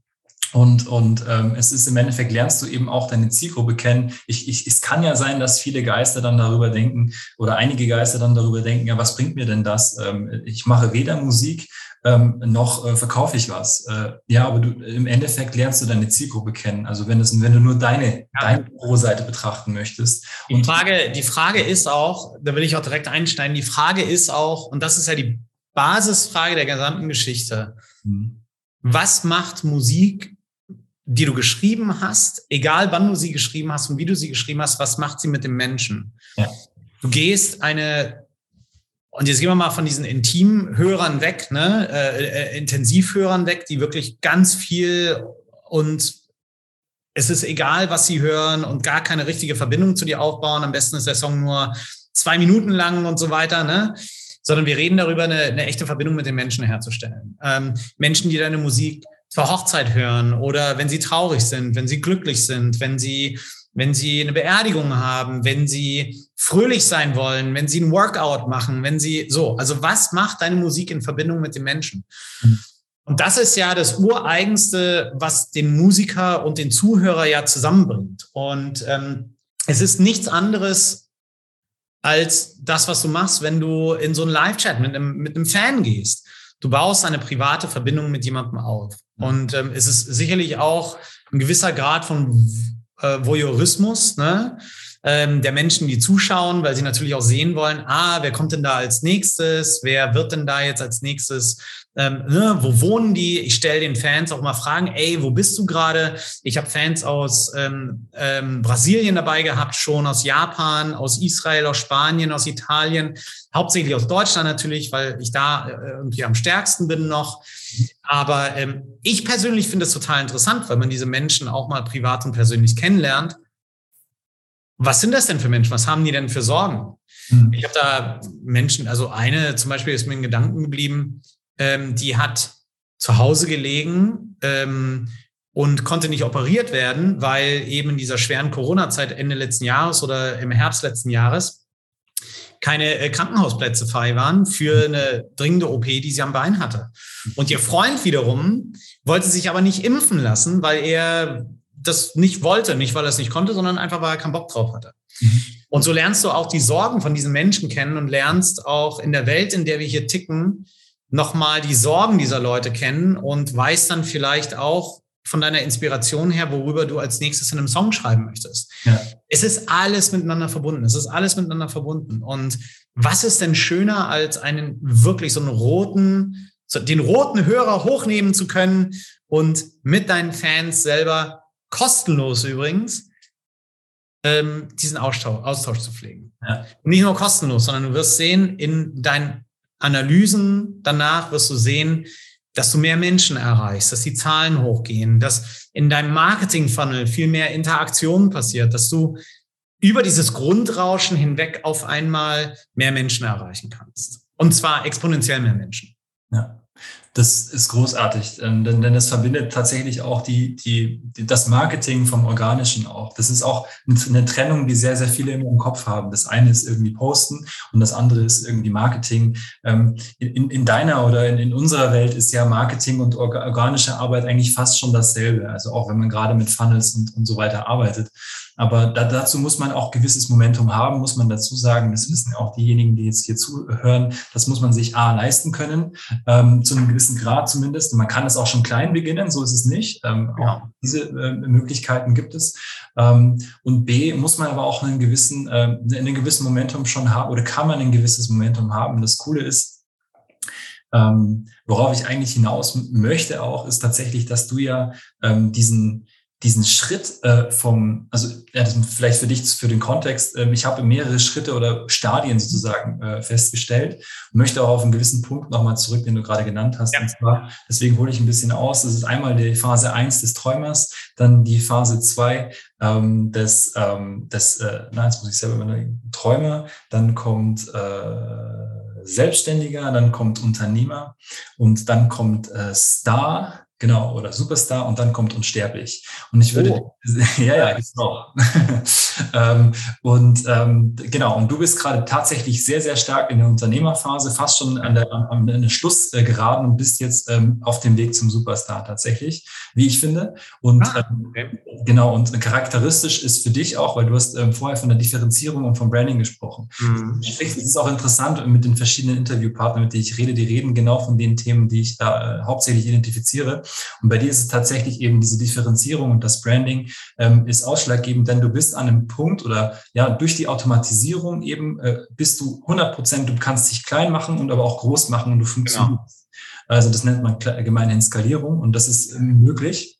und, und ähm, es ist im Endeffekt, lernst du eben auch deine Zielgruppe kennen. Ich, ich, es kann ja sein, dass viele Geister dann darüber denken oder einige Geister dann darüber denken, ja, was bringt mir denn das? Ähm, ich mache weder Musik ähm, noch äh, verkaufe ich was. Äh, ja, aber du, im Endeffekt lernst du deine Zielgruppe kennen. Also wenn, es, wenn du nur deine, ja. deine Pro-Seite betrachten möchtest. Die Frage, die Frage ist auch, da will ich auch direkt einsteigen, die Frage ist auch, und das ist ja die Basisfrage der gesamten Geschichte. Hm. Was macht Musik die du geschrieben hast, egal wann du sie geschrieben hast und wie du sie geschrieben hast, was macht sie mit dem Menschen? Ja. Du gehst eine, und jetzt gehen wir mal von diesen Intimhörern weg, ne, äh, äh, Intensivhörern weg, die wirklich ganz viel und es ist egal, was sie hören und gar keine richtige Verbindung zu dir aufbauen. Am besten ist der Song nur zwei Minuten lang und so weiter, ne? Sondern wir reden darüber, eine, eine echte Verbindung mit den Menschen herzustellen. Ähm, Menschen, die deine Musik zur Hochzeit hören oder wenn sie traurig sind, wenn sie glücklich sind, wenn sie, wenn sie eine Beerdigung haben, wenn sie fröhlich sein wollen, wenn sie ein Workout machen, wenn sie so. Also was macht deine Musik in Verbindung mit den Menschen? Mhm. Und das ist ja das Ureigenste, was den Musiker und den Zuhörer ja zusammenbringt. Und ähm, es ist nichts anderes als das, was du machst, wenn du in so einen Live-Chat mit einem, mit einem Fan gehst. Du baust eine private Verbindung mit jemandem auf. Und ähm, es ist sicherlich auch ein gewisser Grad von äh, Voyeurismus, ne? Ähm, der Menschen, die zuschauen, weil sie natürlich auch sehen wollen, ah, wer kommt denn da als nächstes? Wer wird denn da jetzt als nächstes? Ähm, ne, wo wohnen die? Ich stelle den Fans auch mal Fragen, ey, wo bist du gerade? Ich habe Fans aus ähm, ähm, Brasilien dabei gehabt, schon aus Japan, aus Israel, aus Spanien, aus Italien, hauptsächlich aus Deutschland natürlich, weil ich da äh, irgendwie am stärksten bin noch. Aber ähm, ich persönlich finde es total interessant, weil man diese Menschen auch mal privat und persönlich kennenlernt was sind das denn für Menschen? Was haben die denn für Sorgen? Hm. Ich habe da Menschen, also eine zum Beispiel ist mir in Gedanken geblieben, ähm, die hat zu Hause gelegen ähm, und konnte nicht operiert werden, weil eben in dieser schweren Corona-Zeit Ende letzten Jahres oder im Herbst letzten Jahres keine äh, Krankenhausplätze frei waren für eine dringende OP, die sie am Bein hatte. Und ihr Freund wiederum wollte sich aber nicht impfen lassen, weil er das nicht wollte, nicht weil er es nicht konnte, sondern einfach weil er keinen Bock drauf hatte. Mhm. Und so lernst du auch die Sorgen von diesen Menschen kennen und lernst auch in der Welt, in der wir hier ticken, nochmal die Sorgen dieser Leute kennen und weißt dann vielleicht auch von deiner Inspiration her, worüber du als nächstes in einem Song schreiben möchtest. Ja. Es ist alles miteinander verbunden. Es ist alles miteinander verbunden. Und was ist denn schöner, als einen wirklich so einen roten, den roten Hörer hochnehmen zu können und mit deinen Fans selber kostenlos übrigens, ähm, diesen Austausch, Austausch zu pflegen. Ja. Nicht nur kostenlos, sondern du wirst sehen, in deinen Analysen danach wirst du sehen, dass du mehr Menschen erreichst, dass die Zahlen hochgehen, dass in deinem Marketing-Funnel viel mehr Interaktion passiert, dass du über dieses Grundrauschen hinweg auf einmal mehr Menschen erreichen kannst. Und zwar exponentiell mehr Menschen. Ja. Das ist großartig, ähm, denn, denn es verbindet tatsächlich auch die, die, das Marketing vom Organischen auch. Das ist auch eine Trennung, die sehr, sehr viele immer im Kopf haben. Das eine ist irgendwie Posten und das andere ist irgendwie Marketing. Ähm, in, in deiner oder in, in unserer Welt ist ja Marketing und organische Arbeit eigentlich fast schon dasselbe. Also auch wenn man gerade mit Funnels und, und so weiter arbeitet. Aber da, dazu muss man auch gewisses Momentum haben, muss man dazu sagen. Das wissen auch diejenigen, die jetzt hier zuhören. Das muss man sich A leisten können, ähm, zu einem gewissen Grad zumindest. man kann es auch schon klein beginnen, so ist es nicht. Ähm, ja. Auch diese äh, Möglichkeiten gibt es. Ähm, und B muss man aber auch einen gewissen, äh, einen gewissen Momentum schon haben oder kann man ein gewisses Momentum haben. Das Coole ist, ähm, worauf ich eigentlich hinaus möchte auch, ist tatsächlich, dass du ja ähm, diesen diesen Schritt äh, vom, also ja, das vielleicht für dich für den Kontext, äh, ich habe mehrere Schritte oder Stadien sozusagen äh, festgestellt und möchte auch auf einen gewissen Punkt nochmal zurück, den du gerade genannt hast. Ja. Und zwar, deswegen hole ich ein bisschen aus. Das ist einmal die Phase 1 des Träumers, dann die Phase 2 ähm, des, ähm, des äh, nein, jetzt muss ich selber überlegen, Träumer, dann kommt äh, Selbstständiger, dann kommt Unternehmer und dann kommt äh, Star Genau, oder Superstar und dann kommt Unsterblich. Und ich würde, oh. ja, ja, genau. ähm, und ähm, genau, und du bist gerade tatsächlich sehr, sehr stark in der Unternehmerphase, fast schon an der, an, der Schluss äh, geraten und bist jetzt ähm, auf dem Weg zum Superstar tatsächlich, wie ich finde. Und ah, ähm, okay. genau, und charakteristisch ist für dich auch, weil du hast ähm, vorher von der Differenzierung und vom Branding gesprochen. Mhm. Es ist auch interessant mit den verschiedenen Interviewpartnern, mit denen ich rede, die reden genau von den Themen, die ich da äh, hauptsächlich identifiziere. Und bei dir ist es tatsächlich eben diese Differenzierung und das Branding ähm, ist ausschlaggebend, denn du bist an einem Punkt oder ja, durch die Automatisierung eben äh, bist du 100 Prozent, du kannst dich klein machen und aber auch groß machen und du funktionierst. Genau. Also das nennt man gemeinhin Skalierung und das ist ähm, möglich.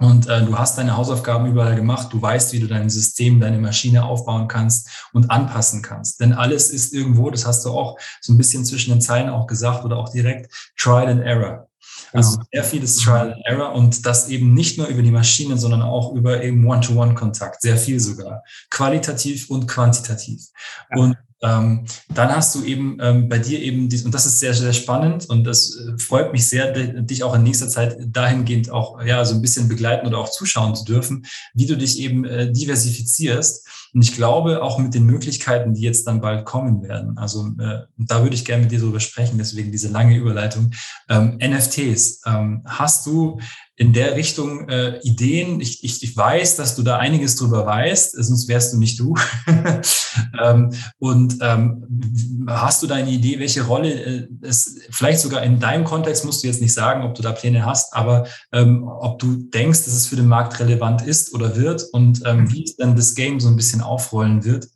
Und äh, du hast deine Hausaufgaben überall gemacht. Du weißt, wie du dein System, deine Maschine aufbauen kannst und anpassen kannst. Denn alles ist irgendwo, das hast du auch so ein bisschen zwischen den Zeilen auch gesagt oder auch direkt, Trial and Error. Also genau. sehr vieles Trial and Error und das eben nicht nur über die Maschine, sondern auch über eben One-to-One-Kontakt, sehr viel sogar, qualitativ und quantitativ. Ja. Und ähm, dann hast du eben ähm, bei dir eben dies, und das ist sehr, sehr spannend und das äh, freut mich sehr, dich auch in nächster Zeit dahingehend auch ja so ein bisschen begleiten oder auch zuschauen zu dürfen, wie du dich eben äh, diversifizierst. Und ich glaube auch mit den Möglichkeiten, die jetzt dann bald kommen werden. Also äh, da würde ich gerne mit dir darüber sprechen, deswegen diese lange Überleitung. Ähm, NFTs, ähm, hast du in der Richtung äh, Ideen. Ich, ich, ich weiß, dass du da einiges drüber weißt, sonst wärst du nicht du. ähm, und ähm, hast du da eine Idee, welche Rolle äh, es vielleicht sogar in deinem Kontext musst du jetzt nicht sagen, ob du da Pläne hast, aber ähm, ob du denkst, dass es für den Markt relevant ist oder wird und ähm, wie es dann das Game so ein bisschen aufrollen wird.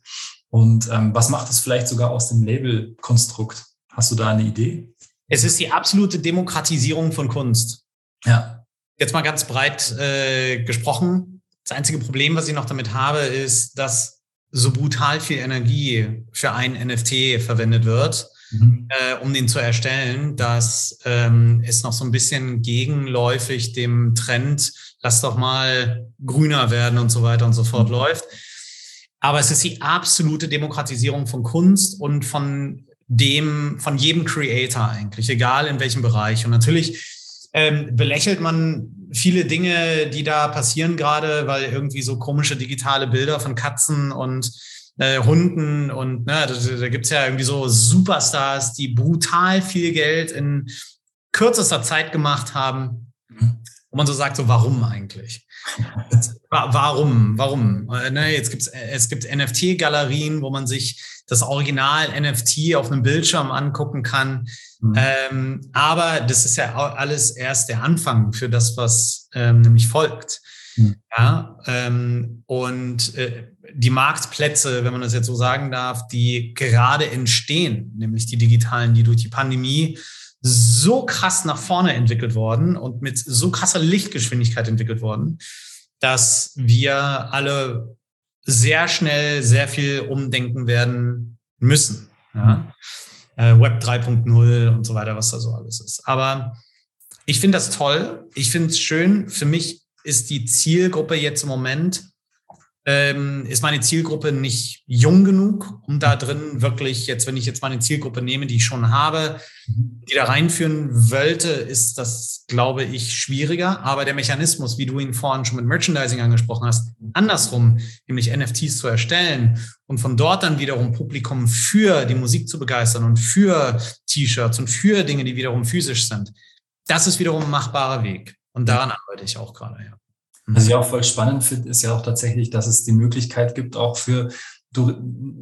Und ähm, was macht es vielleicht sogar aus dem Label-Konstrukt? Hast du da eine Idee? Es ist die absolute Demokratisierung von Kunst. Ja jetzt mal ganz breit äh, gesprochen. Das einzige Problem, was ich noch damit habe, ist, dass so brutal viel Energie für ein NFT verwendet wird, mhm. äh, um den zu erstellen, dass ähm, es noch so ein bisschen gegenläufig dem Trend, lass doch mal grüner werden und so weiter und so fort mhm. läuft. Aber es ist die absolute Demokratisierung von Kunst und von dem, von jedem Creator eigentlich, egal in welchem Bereich. Und natürlich ähm, belächelt man viele Dinge, die da passieren gerade, weil irgendwie so komische digitale Bilder von Katzen und äh, Hunden und ne, da, da gibt es ja irgendwie so Superstars, die brutal viel Geld in kürzester Zeit gemacht haben. Wo man so sagt, so warum eigentlich? warum? Warum? Äh, ne, jetzt gibt's, es gibt NFT-Galerien, wo man sich das Original NFT auf einem Bildschirm angucken kann. Mhm. Ähm, aber das ist ja alles erst der Anfang für das, was ähm, nämlich folgt. Mhm. Ja, ähm, und äh, die Marktplätze, wenn man das jetzt so sagen darf, die gerade entstehen, nämlich die digitalen, die durch die Pandemie so krass nach vorne entwickelt worden und mit so krasser Lichtgeschwindigkeit entwickelt worden, dass wir alle sehr schnell sehr viel umdenken werden müssen. Ja? Äh, Web 3.0 und so weiter, was da so alles ist. Aber ich finde das toll. Ich finde es schön. Für mich ist die Zielgruppe jetzt im Moment ähm, ist meine Zielgruppe nicht jung genug, um da drin wirklich jetzt, wenn ich jetzt meine Zielgruppe nehme, die ich schon habe, die da reinführen wollte, ist das, glaube ich, schwieriger. Aber der Mechanismus, wie du ihn vorhin schon mit Merchandising angesprochen hast, andersrum, nämlich NFTs zu erstellen und von dort dann wiederum Publikum für die Musik zu begeistern und für T-Shirts und für Dinge, die wiederum physisch sind, das ist wiederum ein machbarer Weg. Und daran arbeite ich auch gerade, ja. Was ich auch voll spannend finde, ist ja auch tatsächlich, dass es die Möglichkeit gibt, auch für, du,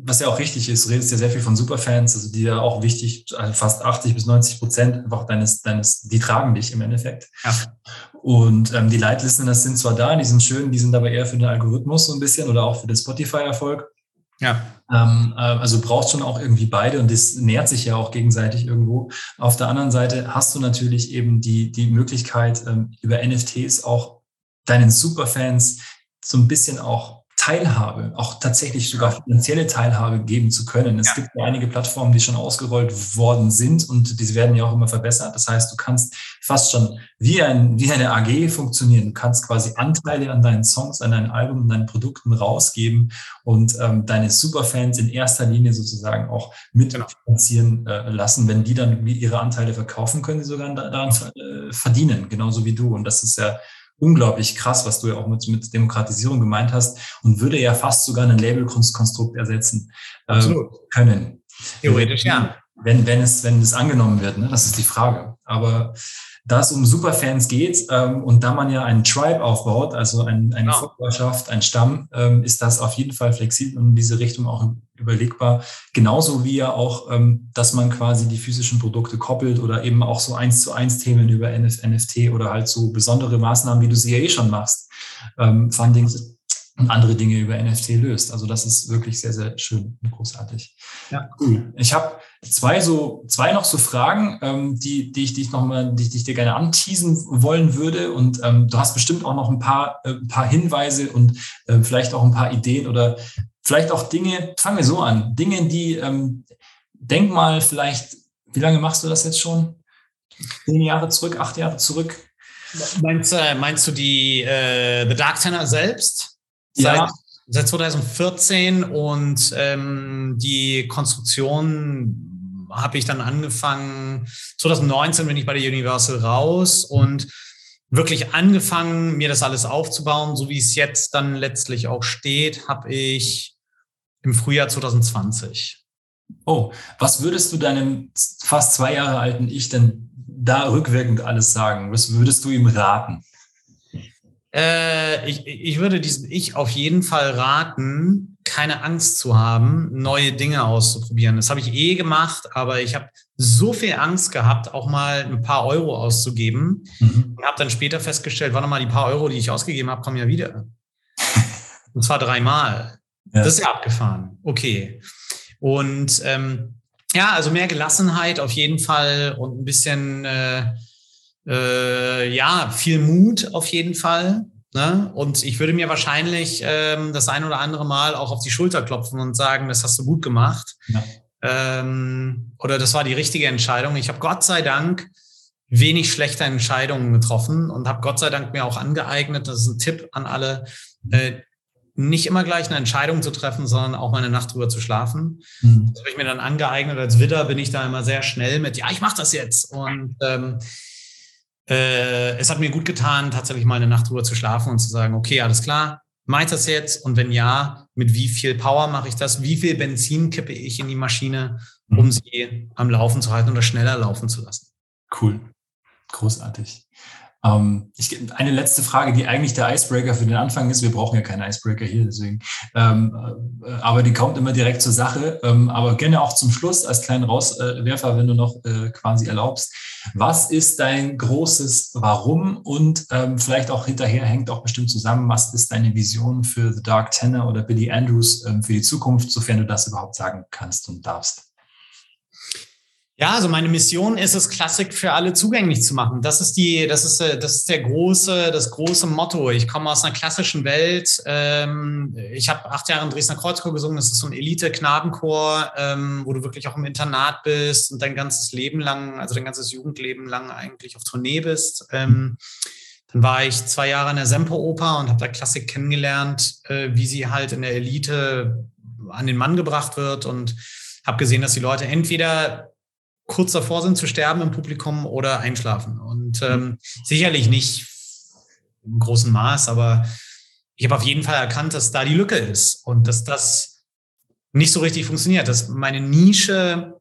was ja auch richtig ist, du redest ja sehr viel von Superfans, also die ja auch wichtig, also fast 80 bis 90 Prozent einfach deines, deines, die tragen dich im Endeffekt. Ja. Und ähm, die Leitlisten, das sind zwar da, die sind schön, die sind aber eher für den Algorithmus so ein bisschen oder auch für den Spotify-Erfolg. Ja. Ähm, äh, also brauchst schon auch irgendwie beide und das nährt sich ja auch gegenseitig irgendwo. Auf der anderen Seite hast du natürlich eben die, die Möglichkeit, ähm, über NFTs auch deinen Superfans so ein bisschen auch Teilhabe, auch tatsächlich sogar finanzielle Teilhabe geben zu können. Es ja. gibt ja einige Plattformen, die schon ausgerollt worden sind und die werden ja auch immer verbessert. Das heißt, du kannst fast schon wie, ein, wie eine AG funktionieren. Du kannst quasi Anteile an deinen Songs, an deinen Alben, an deinen Produkten rausgeben und ähm, deine Superfans in erster Linie sozusagen auch mitfinanzieren genau. äh, lassen. Wenn die dann ihre Anteile verkaufen, können sie sogar daran äh, verdienen, genauso wie du. Und das ist ja unglaublich krass, was du ja auch mit, mit Demokratisierung gemeint hast und würde ja fast sogar ein Labelkonstrukt ersetzen äh, können. Theoretisch, ja. Wenn, wenn, es, wenn es angenommen wird, ne? das ist die Frage. Aber da es um Superfans geht ähm, und da man ja einen Tribe aufbaut, also ein, eine ja. Followerschaft, ein Stamm, ähm, ist das auf jeden Fall flexibel und in diese Richtung auch überlegbar. Genauso wie ja auch, ähm, dass man quasi die physischen Produkte koppelt oder eben auch so eins zu eins Themen über NFT oder halt so besondere Maßnahmen, wie du sie ja eh schon machst, ähm, Fundings und andere Dinge über NFT löst. Also das ist wirklich sehr, sehr schön und großartig. Ja. Cool. Ich habe zwei so, zwei noch so Fragen, ähm, die, die ich dich noch mal, die, die ich dir gerne anteasen wollen würde. Und ähm, du hast bestimmt auch noch ein paar, äh, ein paar Hinweise und äh, vielleicht auch ein paar Ideen oder vielleicht auch Dinge, fangen wir so an, Dinge, die, ähm, denk mal vielleicht, wie lange machst du das jetzt schon? Zehn Jahre zurück, acht Jahre zurück? Meinst, äh, meinst du die äh, The Dark Tenor selbst? Seit, ja. seit 2014 und ähm, die Konstruktion habe ich dann angefangen. 2019 bin ich bei der Universal raus und wirklich angefangen, mir das alles aufzubauen, so wie es jetzt dann letztlich auch steht, habe ich im Frühjahr 2020. Oh, was würdest du deinem fast zwei Jahre alten Ich denn da rückwirkend alles sagen? Was würdest du ihm raten? Äh, ich, ich würde diesem Ich auf jeden Fall raten, keine Angst zu haben, neue Dinge auszuprobieren. Das habe ich eh gemacht, aber ich habe so viel Angst gehabt, auch mal ein paar Euro auszugeben. Mhm. Und habe dann später festgestellt, warte mal, die paar Euro, die ich ausgegeben habe, kommen ja wieder. Und zwar dreimal. Ja. Das ist ja abgefahren. Okay. Und ähm, ja, also mehr Gelassenheit auf jeden Fall und ein bisschen äh, äh, ja, viel Mut auf jeden Fall. Ne? Und ich würde mir wahrscheinlich ähm, das ein oder andere Mal auch auf die Schulter klopfen und sagen, das hast du gut gemacht. Ja. Ähm, oder das war die richtige Entscheidung. Ich habe Gott sei Dank wenig schlechte Entscheidungen getroffen und habe Gott sei Dank mir auch angeeignet, das ist ein Tipp an alle, äh, nicht immer gleich eine Entscheidung zu treffen, sondern auch mal eine Nacht drüber zu schlafen. Mhm. Das habe ich mir dann angeeignet. Als Widder bin ich da immer sehr schnell mit, ja, ich mache das jetzt. Und ähm, äh, es hat mir gut getan, tatsächlich mal eine Nacht drüber zu schlafen und zu sagen, okay, alles klar, mache ich das jetzt? Und wenn ja, mit wie viel Power mache ich das? Wie viel Benzin kippe ich in die Maschine, um mhm. sie am Laufen zu halten oder schneller laufen zu lassen? Cool. Großartig. Ähm, ich, eine letzte Frage, die eigentlich der Icebreaker für den Anfang ist. Wir brauchen ja keine Icebreaker hier, deswegen. Ähm, äh, aber die kommt immer direkt zur Sache. Ähm, aber gerne auch zum Schluss als kleinen Rauswerfer, wenn du noch äh, quasi erlaubst. Was ist dein großes Warum und ähm, vielleicht auch hinterher hängt auch bestimmt zusammen, was ist deine Vision für The Dark Tenor oder Billy Andrews ähm, für die Zukunft, sofern du das überhaupt sagen kannst und darfst? Ja, also meine Mission ist es, Klassik für alle zugänglich zu machen. Das ist die, das ist, äh, das ist der große, das große Motto. Ich komme aus einer klassischen Welt. Ähm, ich habe acht Jahre in Dresdner Kreuzchor gesungen. Das ist so ein Elite-Knabenchor, ähm, wo du wirklich auch im Internat bist und dein ganzes Leben lang, also dein ganzes Jugendleben lang eigentlich auf Tournee bist. Ähm, dann war ich zwei Jahre in der Semperoper und habe da Klassik kennengelernt, äh, wie sie halt in der Elite an den Mann gebracht wird und habe gesehen, dass die Leute entweder kurz davor sind zu sterben im Publikum oder einschlafen. Und ähm, sicherlich nicht im großen Maß, aber ich habe auf jeden Fall erkannt, dass da die Lücke ist und dass das nicht so richtig funktioniert, dass meine Nische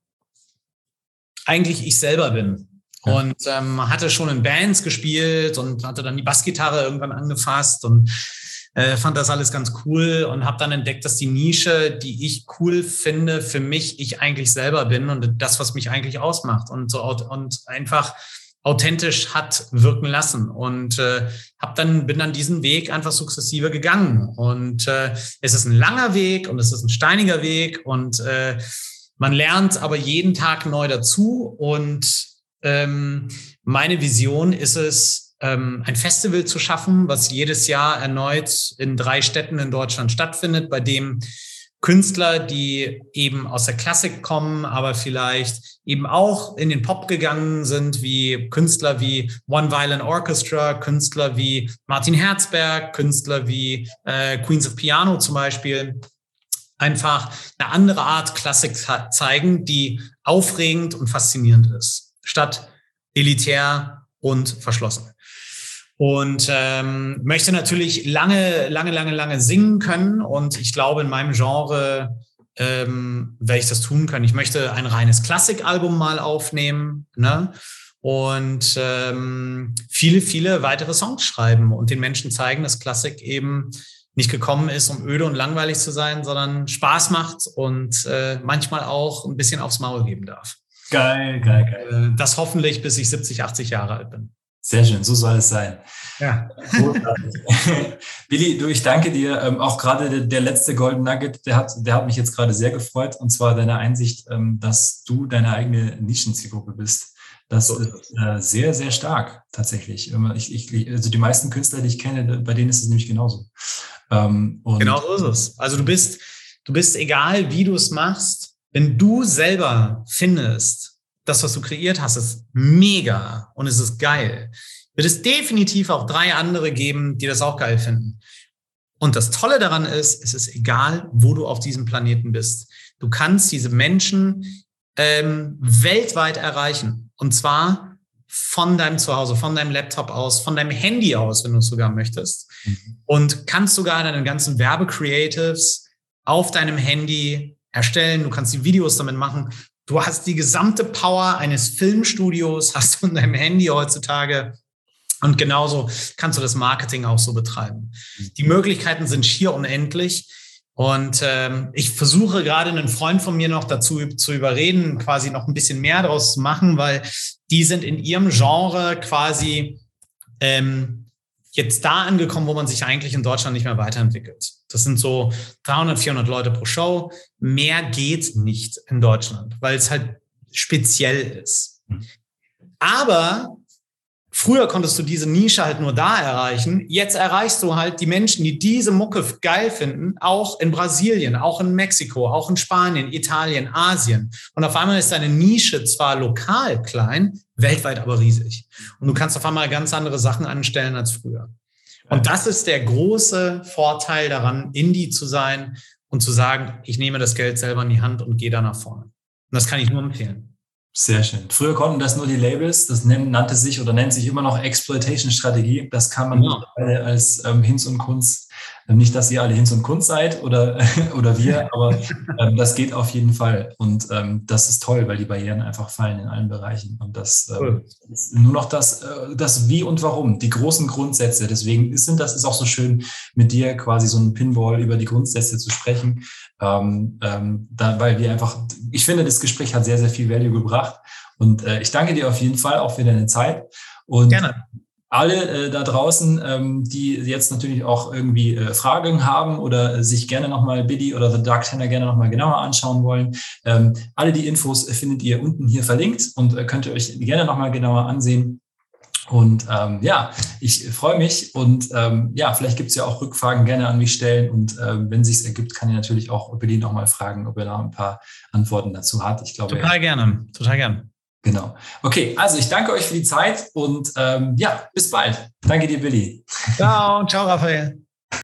eigentlich ich selber bin. Ja. Und ähm, hatte schon in Bands gespielt und hatte dann die Bassgitarre irgendwann angefasst und äh, fand das alles ganz cool und habe dann entdeckt, dass die Nische, die ich cool finde, für mich ich eigentlich selber bin und das, was mich eigentlich ausmacht und so und einfach authentisch hat wirken lassen. Und äh, habe dann bin dann diesen Weg einfach sukzessive gegangen. Und äh, es ist ein langer Weg und es ist ein steiniger Weg und äh, man lernt aber jeden Tag neu dazu. Und ähm, meine Vision ist es ein Festival zu schaffen, was jedes Jahr erneut in drei Städten in Deutschland stattfindet, bei dem Künstler, die eben aus der Klassik kommen, aber vielleicht eben auch in den Pop gegangen sind, wie Künstler wie One Violin Orchestra, Künstler wie Martin Herzberg, Künstler wie äh, Queens of Piano zum Beispiel, einfach eine andere Art Klassik zeigen, die aufregend und faszinierend ist, statt elitär und verschlossen und ähm, möchte natürlich lange, lange, lange, lange singen können. Und ich glaube, in meinem Genre ähm, werde ich das tun können. Ich möchte ein reines Klassikalbum mal aufnehmen ne? und ähm, viele, viele weitere Songs schreiben und den Menschen zeigen, dass Klassik eben nicht gekommen ist, um öde und langweilig zu sein, sondern Spaß macht und äh, manchmal auch ein bisschen aufs Maul geben darf. Geil, geil, geil. Äh, das hoffentlich, bis ich 70, 80 Jahre alt bin. Sehr schön, so soll es sein. Ja. Billy, du, ich danke dir. Ähm, auch gerade der, der, letzte Golden Nugget, der hat, der hat mich jetzt gerade sehr gefreut. Und zwar deine Einsicht, ähm, dass du deine eigene Nischenzielgruppe bist. Das ist äh, sehr, sehr stark tatsächlich. Ich, ich, also die meisten Künstler, die ich kenne, bei denen ist es nämlich genauso. Ähm, genau so ist es. Also du bist, du bist egal, wie du es machst, wenn du selber findest, das, was du kreiert hast, ist mega und es ist geil. Wird es definitiv auch drei andere geben, die das auch geil finden. Und das Tolle daran ist, es ist egal, wo du auf diesem Planeten bist. Du kannst diese Menschen ähm, weltweit erreichen. Und zwar von deinem Zuhause, von deinem Laptop aus, von deinem Handy aus, wenn du es sogar möchtest. Mhm. Und kannst sogar deine ganzen Werbecreatives auf deinem Handy erstellen. Du kannst die Videos damit machen. Du hast die gesamte Power eines Filmstudios, hast du in deinem Handy heutzutage. Und genauso kannst du das Marketing auch so betreiben. Die Möglichkeiten sind schier unendlich. Und ähm, ich versuche gerade einen Freund von mir noch dazu zu überreden, quasi noch ein bisschen mehr daraus zu machen, weil die sind in ihrem Genre quasi ähm, jetzt da angekommen, wo man sich eigentlich in Deutschland nicht mehr weiterentwickelt. Das sind so 300, 400 Leute pro Show. Mehr geht nicht in Deutschland, weil es halt speziell ist. Hm. Aber früher konntest du diese Nische halt nur da erreichen. Jetzt erreichst du halt die Menschen, die diese Mucke geil finden, auch in Brasilien, auch in Mexiko, auch in Spanien, Italien, Asien. Und auf einmal ist deine Nische zwar lokal klein, weltweit aber riesig. Und du kannst auf einmal ganz andere Sachen anstellen als früher. Und das ist der große Vorteil daran, Indie zu sein und zu sagen, ich nehme das Geld selber in die Hand und gehe da nach vorne. Und das kann ich nur empfehlen. Sehr schön. Früher konnten das nur die Labels, das nannte sich oder nennt sich immer noch Exploitation-Strategie. Das kann man ja. als ähm, Hinz und Kunst nicht, dass ihr alle Hinz und Kunst seid oder, oder wir, aber ähm, das geht auf jeden Fall. Und ähm, das ist toll, weil die Barrieren einfach fallen in allen Bereichen. Und das ähm, ist nur noch das, äh, das Wie und Warum, die großen Grundsätze. Deswegen sind das ist auch so schön, mit dir quasi so ein Pinball über die Grundsätze zu sprechen. Ähm, ähm, da, weil wir einfach, ich finde, das Gespräch hat sehr, sehr viel Value gebracht. Und äh, ich danke dir auf jeden Fall auch für deine Zeit. Und Gerne alle äh, da draußen, ähm, die jetzt natürlich auch irgendwie äh, Fragen haben oder sich gerne nochmal Biddy oder The Dark Tenor gerne nochmal genauer anschauen wollen, ähm, alle die Infos findet ihr unten hier verlinkt und äh, könnt ihr euch gerne nochmal genauer ansehen. Und ähm, ja, ich freue mich und ähm, ja, vielleicht gibt es ja auch Rückfragen gerne an mich stellen und ähm, wenn sich ergibt, kann ich natürlich auch Billy nochmal fragen, ob er da ein paar Antworten dazu hat. Ich glaube, total gerne, total gerne. Genau. Okay, also ich danke euch für die Zeit und ähm, ja, bis bald. Danke dir, Billy. Ciao, ciao, Raphael.